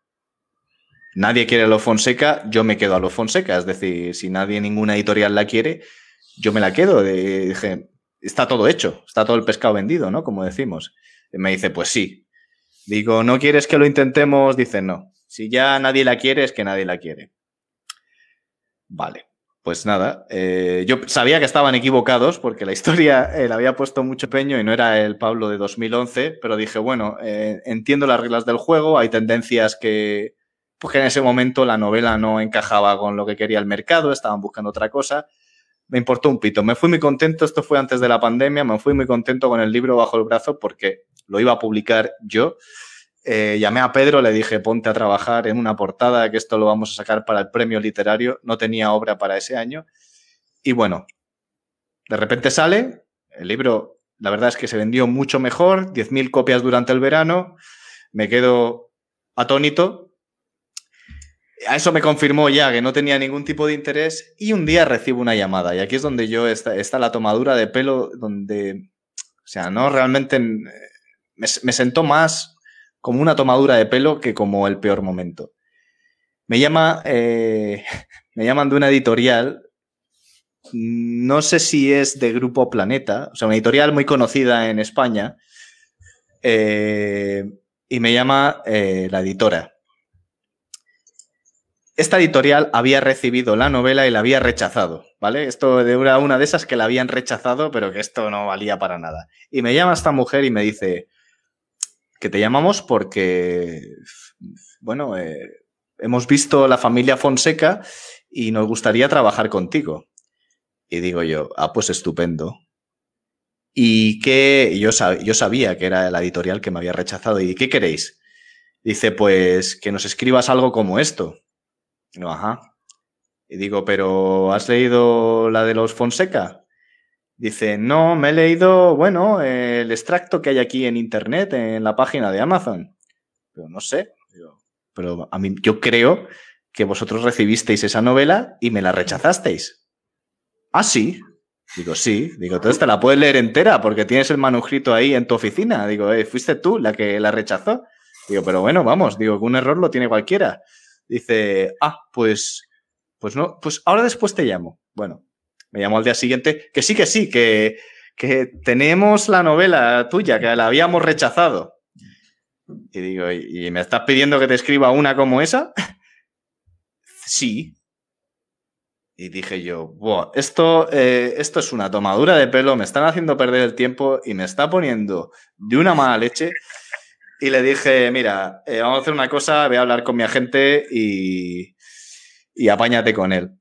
nadie quiere a los Fonseca, yo me quedo a los Fonseca. Es decir, si nadie, ninguna editorial la quiere, yo me la quedo. dije, está todo hecho, está todo el pescado vendido, ¿no? Como decimos. Me dice, pues sí. Digo, ¿no quieres que lo intentemos? Dice, no. Si ya nadie la quiere, es que nadie la quiere. Vale. Pues nada, eh, yo sabía que estaban equivocados porque la historia eh, le había puesto mucho peño y no era el Pablo de 2011, pero dije, bueno, eh, entiendo las reglas del juego, hay tendencias que, pues que en ese momento la novela no encajaba con lo que quería el mercado, estaban buscando otra cosa. Me importó un pito, me fui muy contento, esto fue antes de la pandemia, me fui muy contento con el libro bajo el brazo porque lo iba a publicar yo. Eh, llamé a Pedro, le dije, ponte a trabajar en una portada, que esto lo vamos a sacar para el premio literario. No tenía obra para ese año. Y bueno, de repente sale, el libro, la verdad es que se vendió mucho mejor, 10.000 copias durante el verano, me quedo atónito. A eso me confirmó ya que no tenía ningún tipo de interés y un día recibo una llamada y aquí es donde yo está, la tomadura de pelo, donde, o sea, no realmente me, me sentó más como una tomadura de pelo que como el peor momento. Me llama, eh, me llaman de una editorial, no sé si es de Grupo Planeta, o sea, una editorial muy conocida en España, eh, y me llama eh, la editora. Esta editorial había recibido la novela y la había rechazado, ¿vale? Esto era una de esas que la habían rechazado, pero que esto no valía para nada. Y me llama esta mujer y me dice, que te llamamos porque, bueno, eh, hemos visto la familia Fonseca y nos gustaría trabajar contigo. Y digo yo, ah, pues estupendo. Y que yo, yo sabía que era la editorial que me había rechazado. ¿Y qué queréis? Dice, pues que nos escribas algo como esto. No, ajá. Y digo, pero ¿has leído la de los Fonseca? Dice, no, me he leído, bueno, el extracto que hay aquí en Internet, en la página de Amazon. Pero no sé, pero a mí yo creo que vosotros recibisteis esa novela y me la rechazasteis. Ah, sí. Digo, sí. Digo, entonces te la puedes leer entera porque tienes el manuscrito ahí en tu oficina. Digo, eh, fuiste tú la que la rechazó. Digo, pero bueno, vamos, digo, que un error lo tiene cualquiera. Dice, ah, pues, pues no, pues ahora después te llamo. Bueno, me llamó al día siguiente, que sí, que sí, que, que tenemos la novela tuya, que la habíamos rechazado. Y digo, ¿y me estás pidiendo que te escriba una como esa? sí. Y dije yo, esto, eh, esto es una tomadura de pelo, me están haciendo perder el tiempo y me está poniendo de una mala leche. Y le dije, mira, eh, vamos a hacer una cosa, voy a hablar con mi agente y, y apáñate con él.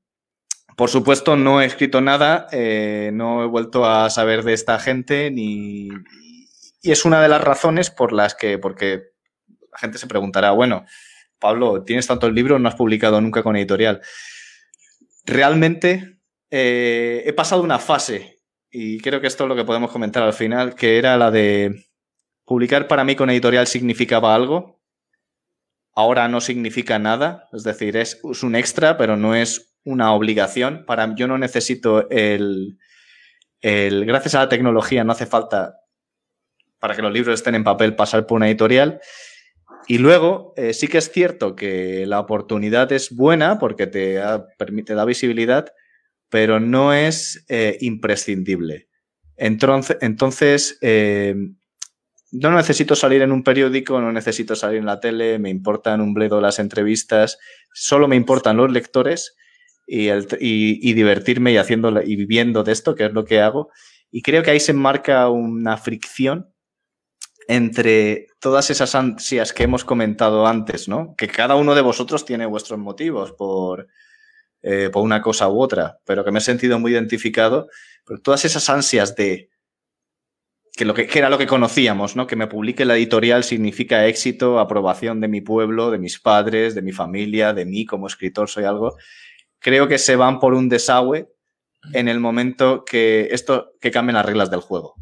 Por supuesto, no he escrito nada, eh, no he vuelto a saber de esta gente ni... Y es una de las razones por las que, porque la gente se preguntará, bueno, Pablo, tienes tanto el libro, no has publicado nunca con editorial. Realmente eh, he pasado una fase, y creo que esto es lo que podemos comentar al final, que era la de publicar para mí con editorial significaba algo, ahora no significa nada, es decir, es un extra, pero no es una obligación. Para yo no necesito el, el, gracias a la tecnología no hace falta para que los libros estén en papel pasar por una editorial. Y luego eh, sí que es cierto que la oportunidad es buena porque te permite da visibilidad, pero no es eh, imprescindible. Entonces, entonces eh, no necesito salir en un periódico, no necesito salir en la tele, me importan un bledo las entrevistas, solo me importan los lectores y, divertirme y, haciendo, y viviendo de esto, que es lo que hago. Y creo que ahí se enmarca una fricción entre todas esas ansias que hemos comentado antes, ¿no? Que cada uno de vosotros tiene vuestros motivos por, eh, por una cosa u otra, pero que me he sentido muy identificado. Pero todas esas ansias de que, lo que, era lo que conocíamos, ¿no? Que me publique la editorial significa éxito, aprobación de mi pueblo, de mis padres, de mi familia, de mí como escritor soy algo. Creo que se van por un desagüe en el momento que esto que cambien las reglas del juego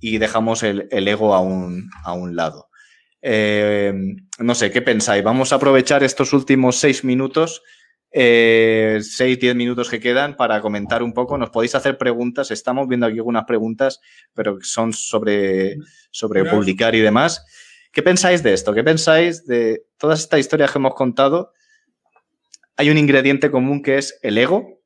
y dejamos el, ego a un, a un lado. Eh, no sé, ¿qué pensáis? Vamos a aprovechar estos últimos seis minutos, eh, seis, diez minutos que quedan para comentar un poco. Nos podéis hacer preguntas. Estamos viendo aquí algunas preguntas, pero son sobre, sobre publicar y demás. ¿Qué pensáis de esto? ¿Qué pensáis de todas estas historias que hemos contado? Hay un ingrediente común que es el ego,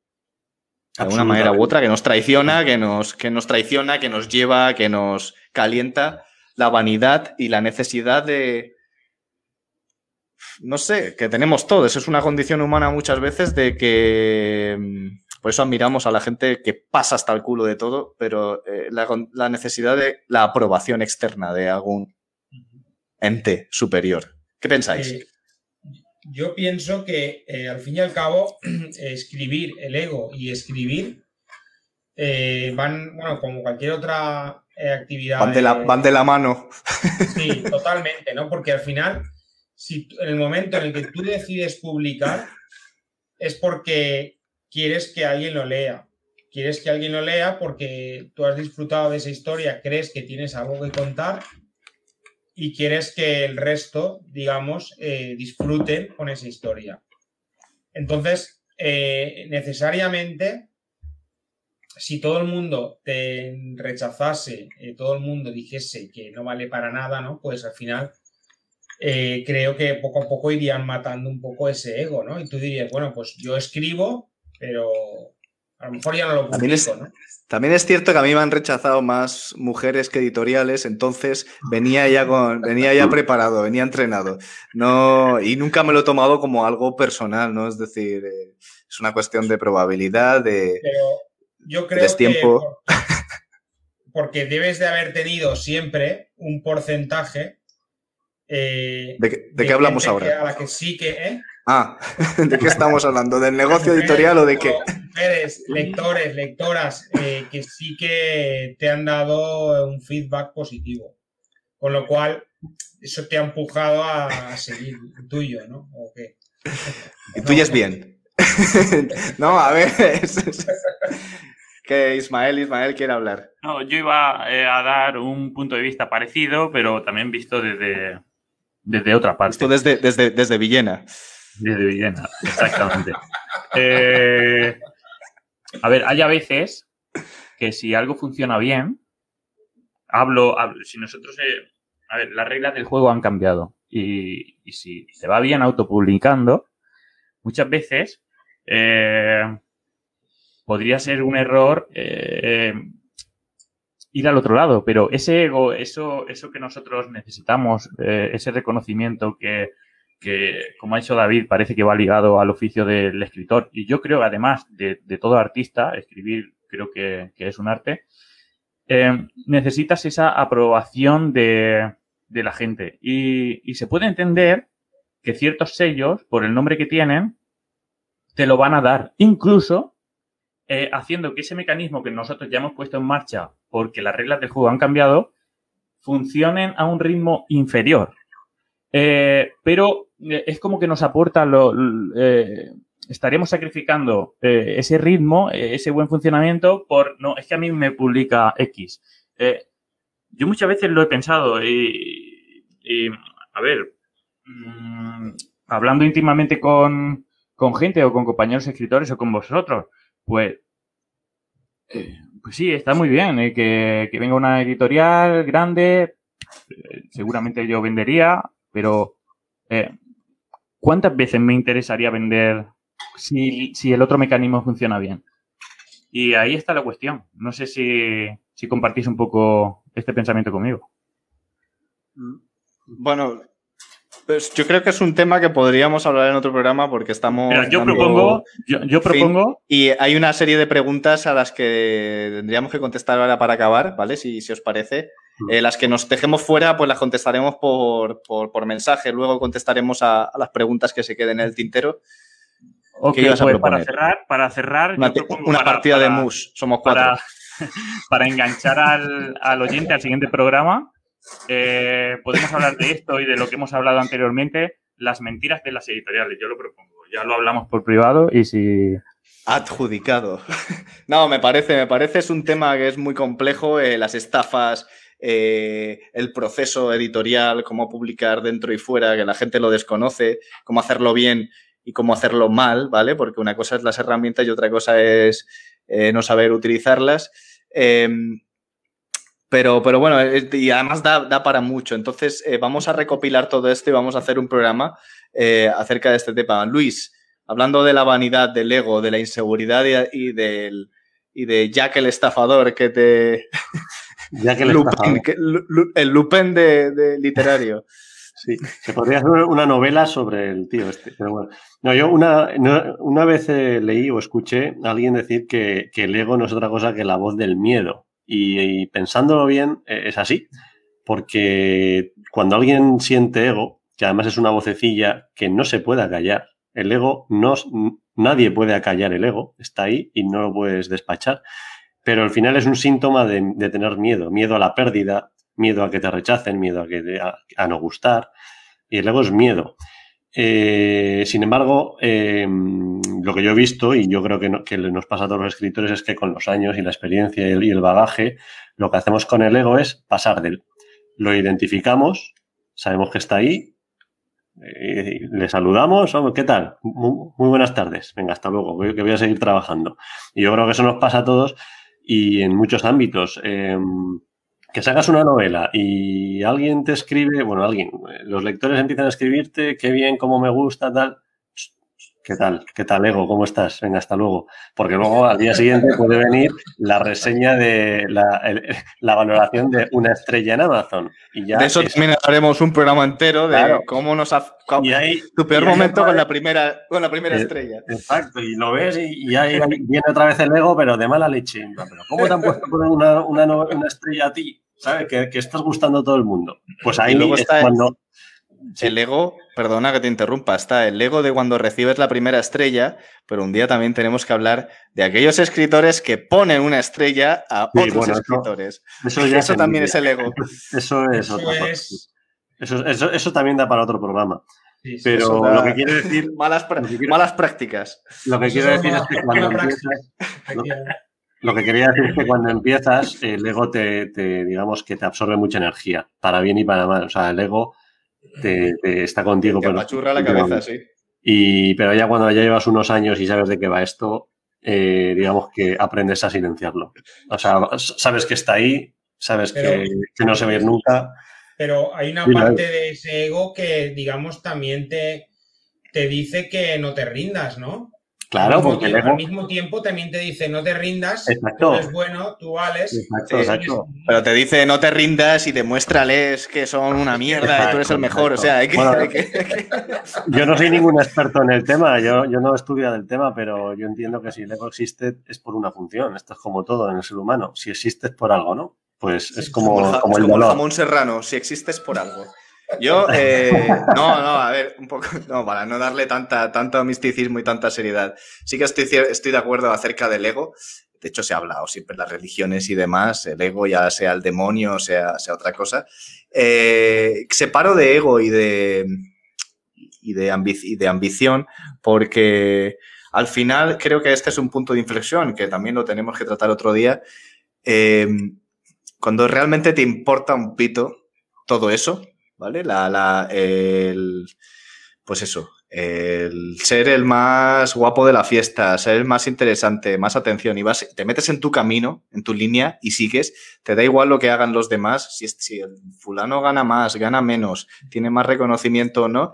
de alguna manera u otra, que nos traiciona, que nos, que nos traiciona, que nos lleva, que nos calienta la vanidad y la necesidad de, no sé, que tenemos todos. Es una condición humana muchas veces de que, mm, por eso admiramos a la gente que pasa hasta el culo de todo, pero eh, la, necesidad de la aprobación externa de algún ente superior. ¿Qué pensáis? Eh, yo pienso que eh, al fin y al cabo escribir el ego y escribir eh, van, bueno, como cualquier otra eh, actividad. Van de, la, van de la mano. Sí, totalmente, ¿no? Porque al final, si en el momento en el que tú decides publicar, es porque quieres que alguien lo lea. Quieres que alguien lo lea porque tú has disfrutado de esa historia, crees que tienes algo que contar y quieres que el resto, digamos, eh, disfruten con esa historia. Entonces, eh, necesariamente, si todo el mundo te rechazase, eh, todo el mundo dijese que no vale para nada, ¿no? Pues al final creo que poco a poco irían matando un poco ese ego, ¿no? Y tú dirías, bueno, pues yo escribo, pero a lo mejor ya no lo publico, ¿no? También es cierto que a mí me han rechazado más mujeres que editoriales, entonces venía ya con, venía ya preparado, venía entrenado. No, y nunca me lo he tomado como algo personal, ¿no? Es decir, eh, es una cuestión de probabilidad, de, Pero yo creo tiempo. porque debes de haber tenido siempre un porcentaje. Eh, ¿De, qué, hablamos ahora? a la que sí que, ¿eh? Ah, ¿de qué estamos hablando? ¿Del negocio editorial o de qué? Mujeres, lectores, lectoras, eh, que sí que te han dado un feedback positivo. Con lo cual, eso te ha empujado a seguir tuyo, ¿no? ¿O qué? Y tuyo es bien. no, a ver. que Ismael, Ismael quiere hablar. No, yo iba eh, a dar un punto de vista parecido, pero también visto desde, desde otra parte. Esto desde, desde, desde Villena. Desde Villena, exactamente. Eh, a ver, hay a veces que si algo funciona bien, hablo, si nosotros, eh, a ver, las reglas del juego han cambiado y, si se va bien autopublicando, muchas veces eh, podría ser un error ir al otro lado, pero ese ego, eso, eso que nosotros necesitamos, ese reconocimiento que, que, como ha dicho David, parece que va ligado al oficio del escritor. Y yo creo, además de, todo artista, escribir creo que, es un arte, eh, necesitas esa aprobación de, la gente. Y, se puede entender que ciertos sellos, por el nombre que tienen, te lo van a dar. Incluso eh, haciendo que ese mecanismo que nosotros ya hemos puesto en marcha porque las reglas del juego han cambiado, funcionen a un ritmo inferior. Eh, pero es como que nos aporta lo, eh, estaríamos sacrificando eh, ese ritmo, ese buen funcionamiento por, no, es que a mí me publica X. yo muchas veces lo he pensado y, a ver, mm, hablando íntimamente con, con, gente o con compañeros escritores o con vosotros, pues, pues sí, está muy bien que venga una editorial grande, seguramente yo vendería, pero ¿cuántas veces me interesaría vender si, el otro mecanismo funciona bien? Y ahí está la cuestión. No sé si, compartís un poco este pensamiento conmigo. Bueno, pues yo creo que es un tema que podríamos hablar en otro programa porque estamos. Mira, yo propongo, yo, propongo, Y hay una serie de preguntas a las que tendríamos que contestar ahora para acabar, ¿vale? Si, si os parece. Mm. Eh, las que nos dejemos fuera, pues las contestaremos por, por, por mensaje. Luego contestaremos a, a las preguntas que se queden en el tintero. ok, ¿qué ibas a pues para cerrar, para cerrar, Una, yo propongo una para- partida de mus. Somos cuatro. para, para enganchar al, al oyente al siguiente programa, eh, podemos hablar de esto y de lo que hemos hablado anteriormente, las mentiras de las editoriales. Yo lo propongo. Ya lo hablamos por privado y si... Adjudicado. No, me parece, me parece es un tema que es muy complejo, eh, las estafas, eh, el proceso editorial, cómo publicar dentro y fuera, que la gente lo desconoce, cómo hacerlo bien y cómo hacerlo mal, ¿vale? Porque una cosa es las herramientas y otra cosa es eh, no saber utilizarlas. Eh, pero, pero bueno, es- y además da, da para mucho. Entonces, eh, vamos a recopilar todo esto y vamos a hacer un programa eh, acerca de este tema. Luis, hablando de la vanidad, del ego, de la inseguridad y, y del, y de Jack el estafador que te... Ya que le Lupin, que- Lu- Lu- el Lupin de, de literario. Sí, se podría hacer una novela sobre el tío este. Pero bueno. No, yo una, una vez eh, leí o escuché a alguien decir que, que el ego no es otra cosa que la voz del miedo. Y, y pensándolo bien, eh, es así. Porque cuando alguien siente ego, que además es una vocecilla que no se puede acallar, el ego no, nadie puede acallar el ego, está ahí y no lo puedes despachar. Pero al final es un síntoma de, tener miedo, miedo a la pérdida, miedo a que te rechacen, miedo a, que a, no gustar. Y el ego es miedo. Eh, sin embargo, eh, lo que yo he visto, y yo creo que, no- que nos pasa a todos los escritores, es que con los años y la experiencia y el, bagaje, lo que hacemos con el ego es pasar de él. Lo identificamos, sabemos que está ahí, eh, le saludamos, "Hombre, ¿qué tal? Muy, muy buenas tardes, venga, hasta luego, que voy a seguir trabajando. Y yo creo que eso nos pasa a todos y en muchos ámbitos. Eh, que sacas una novela y alguien te escribe, bueno, alguien, eh, los lectores empiezan a escribirte, qué bien, cómo me gusta, tal. ¿Qué tal? ¿Qué tal, Ego? ¿Cómo estás? Venga, hasta luego. Porque luego al día siguiente puede venir la reseña de la, el- la valoración de una estrella en Amazon. Y ya de eso es- también haremos un programa entero de Claro. cómo nos ha... cómo- y ahí, tu peor y momento con la primera, con la primera Eh, estrella. Exacto, y lo ves y, y ahí viene otra vez el ego, pero de mala leche. Pero ¿cómo te han puesto una, una, estrella a ti? ¿Sabes? Que, que estás gustando a todo el mundo. Pues ahí luego es está el- cuando... El ego, perdona que te interrumpa, está el ego de cuando recibes la primera estrella, pero un día también tenemos que hablar de aquellos escritores que ponen una estrella a Sí, otros bueno, escritores. Eso, ya Eso es también es el ego. Eso es Eso otra es- Eso, eso, eso también da para otro programa. sí, sí. Pero da- lo que quiere decir, Malas, quiero- prácticas. lo que Eso quiero es decir una- es que cuando empiezas, lo que quería decir es que cuando empiezas, el ego te, te, digamos que te absorbe mucha energía, para bien y para mal. O sea, el ego te, te está contigo. Te pero- apachurra la cabeza, sí. Y, pero ya cuando ya llevas unos años y sabes de qué va esto, eh, digamos que aprendes a silenciarlo. O sea, sabes que está ahí, sabes que, Pero- que no se va a ir nunca. Pero hay una parte de ese ego que, digamos, también te, te dice que no te rindas, ¿no? Claro, al, mismo porque tiempo, al mismo tiempo también te dice no te rindas, Exacto. tú eres bueno, tú vales. Exacto, exacto. Pero te dice, no te rindas y demuéstrales que son una mierda y tú eres el mejor. O sea, hay que... Bueno, hay que- Yo no soy ningún experto en el tema, yo, yo no he estudiado el tema, pero yo entiendo que si el ego existe es por una función. Esto es como todo en el ser humano. Si existe es por algo, ¿no? Pues es como, como es el como el dolor. jamón serrano, si existes por algo. Yo, eh, no, no, a ver, un poco, no, para no darle tanta, tanto misticismo y tanta seriedad. Sí que estoy, estoy de acuerdo acerca del ego. De hecho, se ha hablado siempre las religiones y demás, el ego, ya sea el demonio, sea, sea otra cosa. Eh, separo de ego y de, y de, y de ambición porque al final creo que este es un punto de inflexión que también lo tenemos que tratar otro día. Eh, cuando realmente te importa un pito todo eso, ¿vale? La, la, el, pues eso, el ser el más guapo de la fiesta, ser el más interesante, más atención, y vas, te metes en tu camino, en tu línea y sigues, te da igual lo que hagan los demás, si, si el fulano gana más, gana menos, tiene más reconocimiento o no,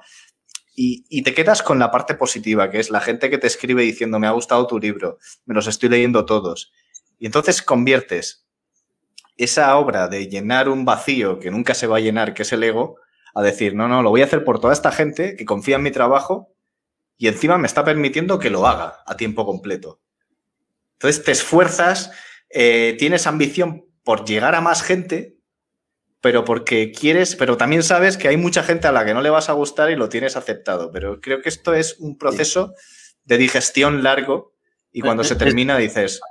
y, y te quedas con la parte positiva, que es la gente que te escribe diciendo, me ha gustado tu libro, me los estoy leyendo todos. Y entonces conviertes esa obra de llenar un vacío que nunca se va a llenar, que es el ego, a decir, no, no, lo voy a hacer por toda esta gente que confía en mi trabajo y encima me está permitiendo que lo haga a tiempo completo. Entonces te esfuerzas, eh, tienes ambición por llegar a más gente, pero porque quieres, pero también sabes que hay mucha gente a la que no le vas a gustar y lo tienes aceptado. Pero creo que esto es un proceso de digestión largo y cuando se termina dices...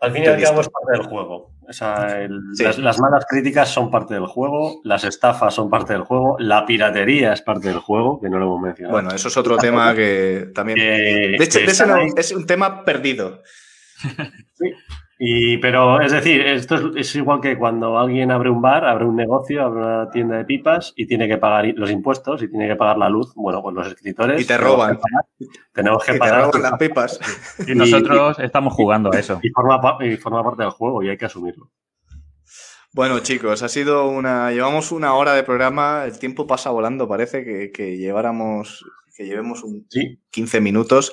Al fin y al cabo es parte del juego. O sea, el, sí. las, las, malas críticas son parte del juego, las estafas son parte del juego, la piratería es parte del juego, que no lo hemos mencionado. Bueno, eso es otro tema que también... de hecho, es un tema perdido. Sí. Y, pero es decir, esto es, es, igual que cuando alguien abre un bar, abre un negocio, abre una tienda de pipas y tiene que pagar los impuestos y tiene que pagar la luz. Bueno, pues los escritores. Y te roban. Tenemos que y pagar. Te roban las pipas. Y nosotros y, estamos jugando a eso. Y forma, y forma parte del juego y hay que asumirlo. Bueno, chicos, ha sido una. Llevamos una hora de programa, el tiempo pasa volando, parece que, que lleváramos. Que llevemos un ¿Sí? 15 minutos.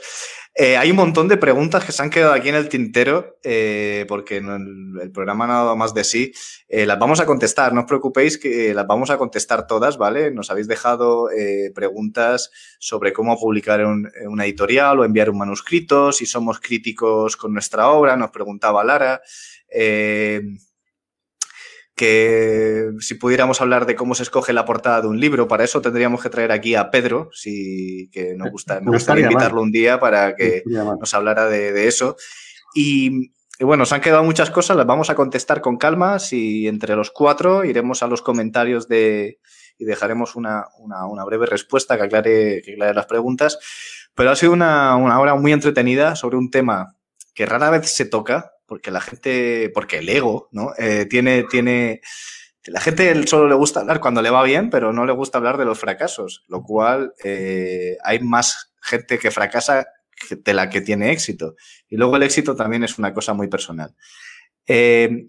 Eh, hay un montón de preguntas que se han quedado aquí en el tintero eh, porque no, el, el, programa no ha dado más de sí. Eh, las vamos a contestar, no os preocupéis que las vamos a contestar todas, ¿vale? Nos habéis dejado preguntas sobre cómo publicar un, un, editorial o enviar un manuscrito, si somos críticos con nuestra obra, nos preguntaba Lara. Que si pudiéramos hablar de cómo se escoge la portada de un libro, para eso tendríamos que traer aquí a Pedro, si que nos gusta, me gustaría invitarlo un día para que nos hablara de, de eso. Y, y, bueno, se han quedado muchas cosas, las vamos a contestar con calma, si entre los cuatro iremos a los comentarios de y dejaremos una, una, una breve respuesta que aclare, que aclare las preguntas. Pero ha sido una, una hora muy entretenida sobre un tema que rara vez se toca, porque la gente, porque el ego, ¿no? Eh, tiene, tiene, la gente solo le gusta hablar cuando le va bien, pero no le gusta hablar de los fracasos, lo cual eh, hay más gente que fracasa de la que tiene éxito. Y luego el éxito también es una cosa muy personal. Eh,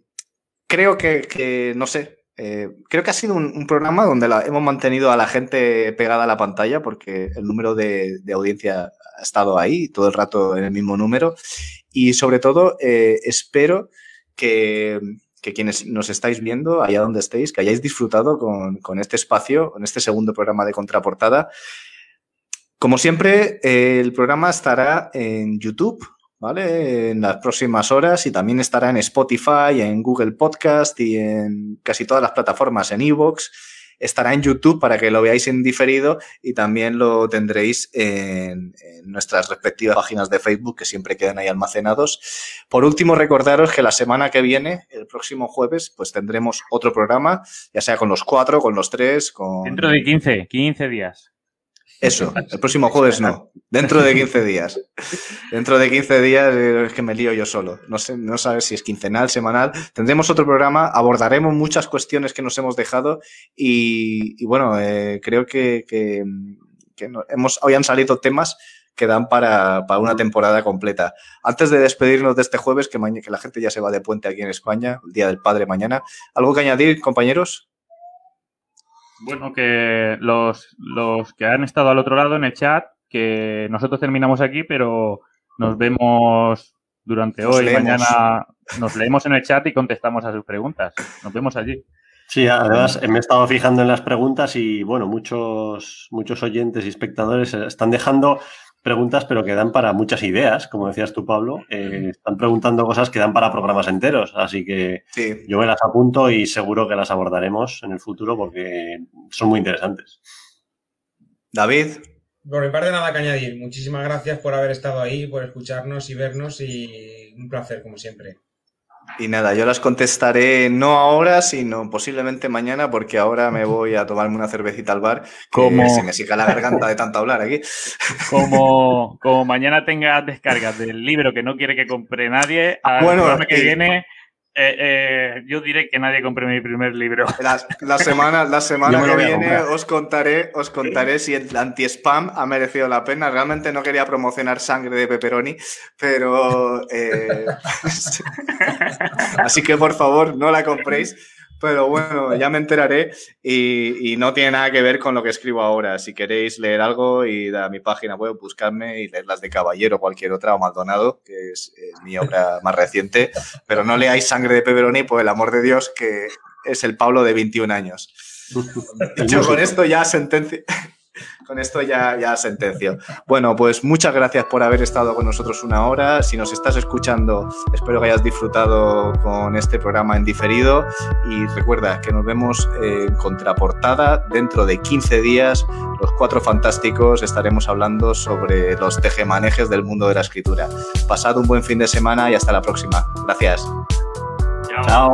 creo que, no sé, creo que ha sido un, un programa donde la, hemos mantenido a la gente pegada a la pantalla porque el número de, de audiencia ha estado ahí todo el rato en el mismo número y sobre todo eh, espero que, que, quienes nos estáis viendo, allá donde estéis, que hayáis disfrutado con, con este espacio, con este segundo programa de Contraportada. Como siempre, eh, el programa estará en YouTube, ¿vale? En las próximas horas y también estará en Spotify, en Google Podcast y en casi todas las plataformas, en Evox estará en YouTube para que lo veáis en diferido y también lo tendréis en, en, nuestras respectivas páginas de Facebook que siempre quedan ahí almacenados. Por último, recordaros que la semana que viene, el próximo jueves, pues tendremos otro programa, ya sea con los cuatro, con los tres, con... Dentro de 15, 15 días. Eso, el próximo jueves no, dentro de 15 días. Dentro de 15 días es que me lío yo solo. No sé, no sabes si es quincenal, semanal. Tendremos otro programa, abordaremos muchas cuestiones que nos hemos dejado y, y bueno, eh, creo que, que, que no, hemos, hoy han salido temas que dan para, para, una temporada completa. Antes de despedirnos de este jueves, que, que la gente ya se va de puente aquí en España, el Día del Padre mañana, ¿algo que añadir, compañeros? Bueno, que los, los que han estado al otro lado en el chat, que nosotros terminamos aquí, pero nos vemos durante nos hoy, leemos. mañana, nos leemos en el chat y contestamos a sus preguntas. Nos vemos allí. Sí, además me he estado fijando en las preguntas y bueno, muchos, muchos oyentes y espectadores están dejando preguntas, pero que dan para muchas ideas, como decías tú, Pablo. Eh, están preguntando cosas que dan para programas enteros, así que sí. yo me las apunto y seguro que las abordaremos en el futuro porque son muy interesantes. David. Por mi parte, nada que añadir. Muchísimas gracias por haber estado ahí, por escucharnos y vernos y un placer, como siempre. Y nada, yo las contestaré no ahora, sino posiblemente mañana, porque ahora me voy a tomarme una cervecita al bar, que como... se me sica la garganta de tanto hablar aquí. Como, como mañana tengas descargas del libro que no quiere que compre nadie, al bueno, que y... viene eh, eh, yo diré que nadie compre mi primer libro. La, la semana, la semana que viene os contaré, os contaré si el anti-spam ha merecido la pena. Realmente no quería promocionar sangre de pepperoni, pero... Eh, así que por favor, no la compréis. Pero bueno, ya me enteraré y, no tiene nada que ver con lo que escribo ahora. Si queréis leer algo, y a mi página web, buscarme y leer las de Caballero o cualquier otra, o Maldonado, que es, mi obra más reciente. Pero no leáis Sangre de Peberoni, por el amor de Dios, que es el Pablo de 21 años. Yo con esto ya sentencia, con esto ya, ya sentencio. Bueno, pues muchas gracias por haber estado con nosotros una hora. Si nos estás escuchando, espero que hayas disfrutado con este programa en diferido. Y recuerda que nos vemos en contraportada dentro de 15 días. Los cuatro fantásticos estaremos hablando sobre los tejemanejes del mundo de la escritura. Pasad un buen fin de semana y hasta la próxima. Gracias. Chao.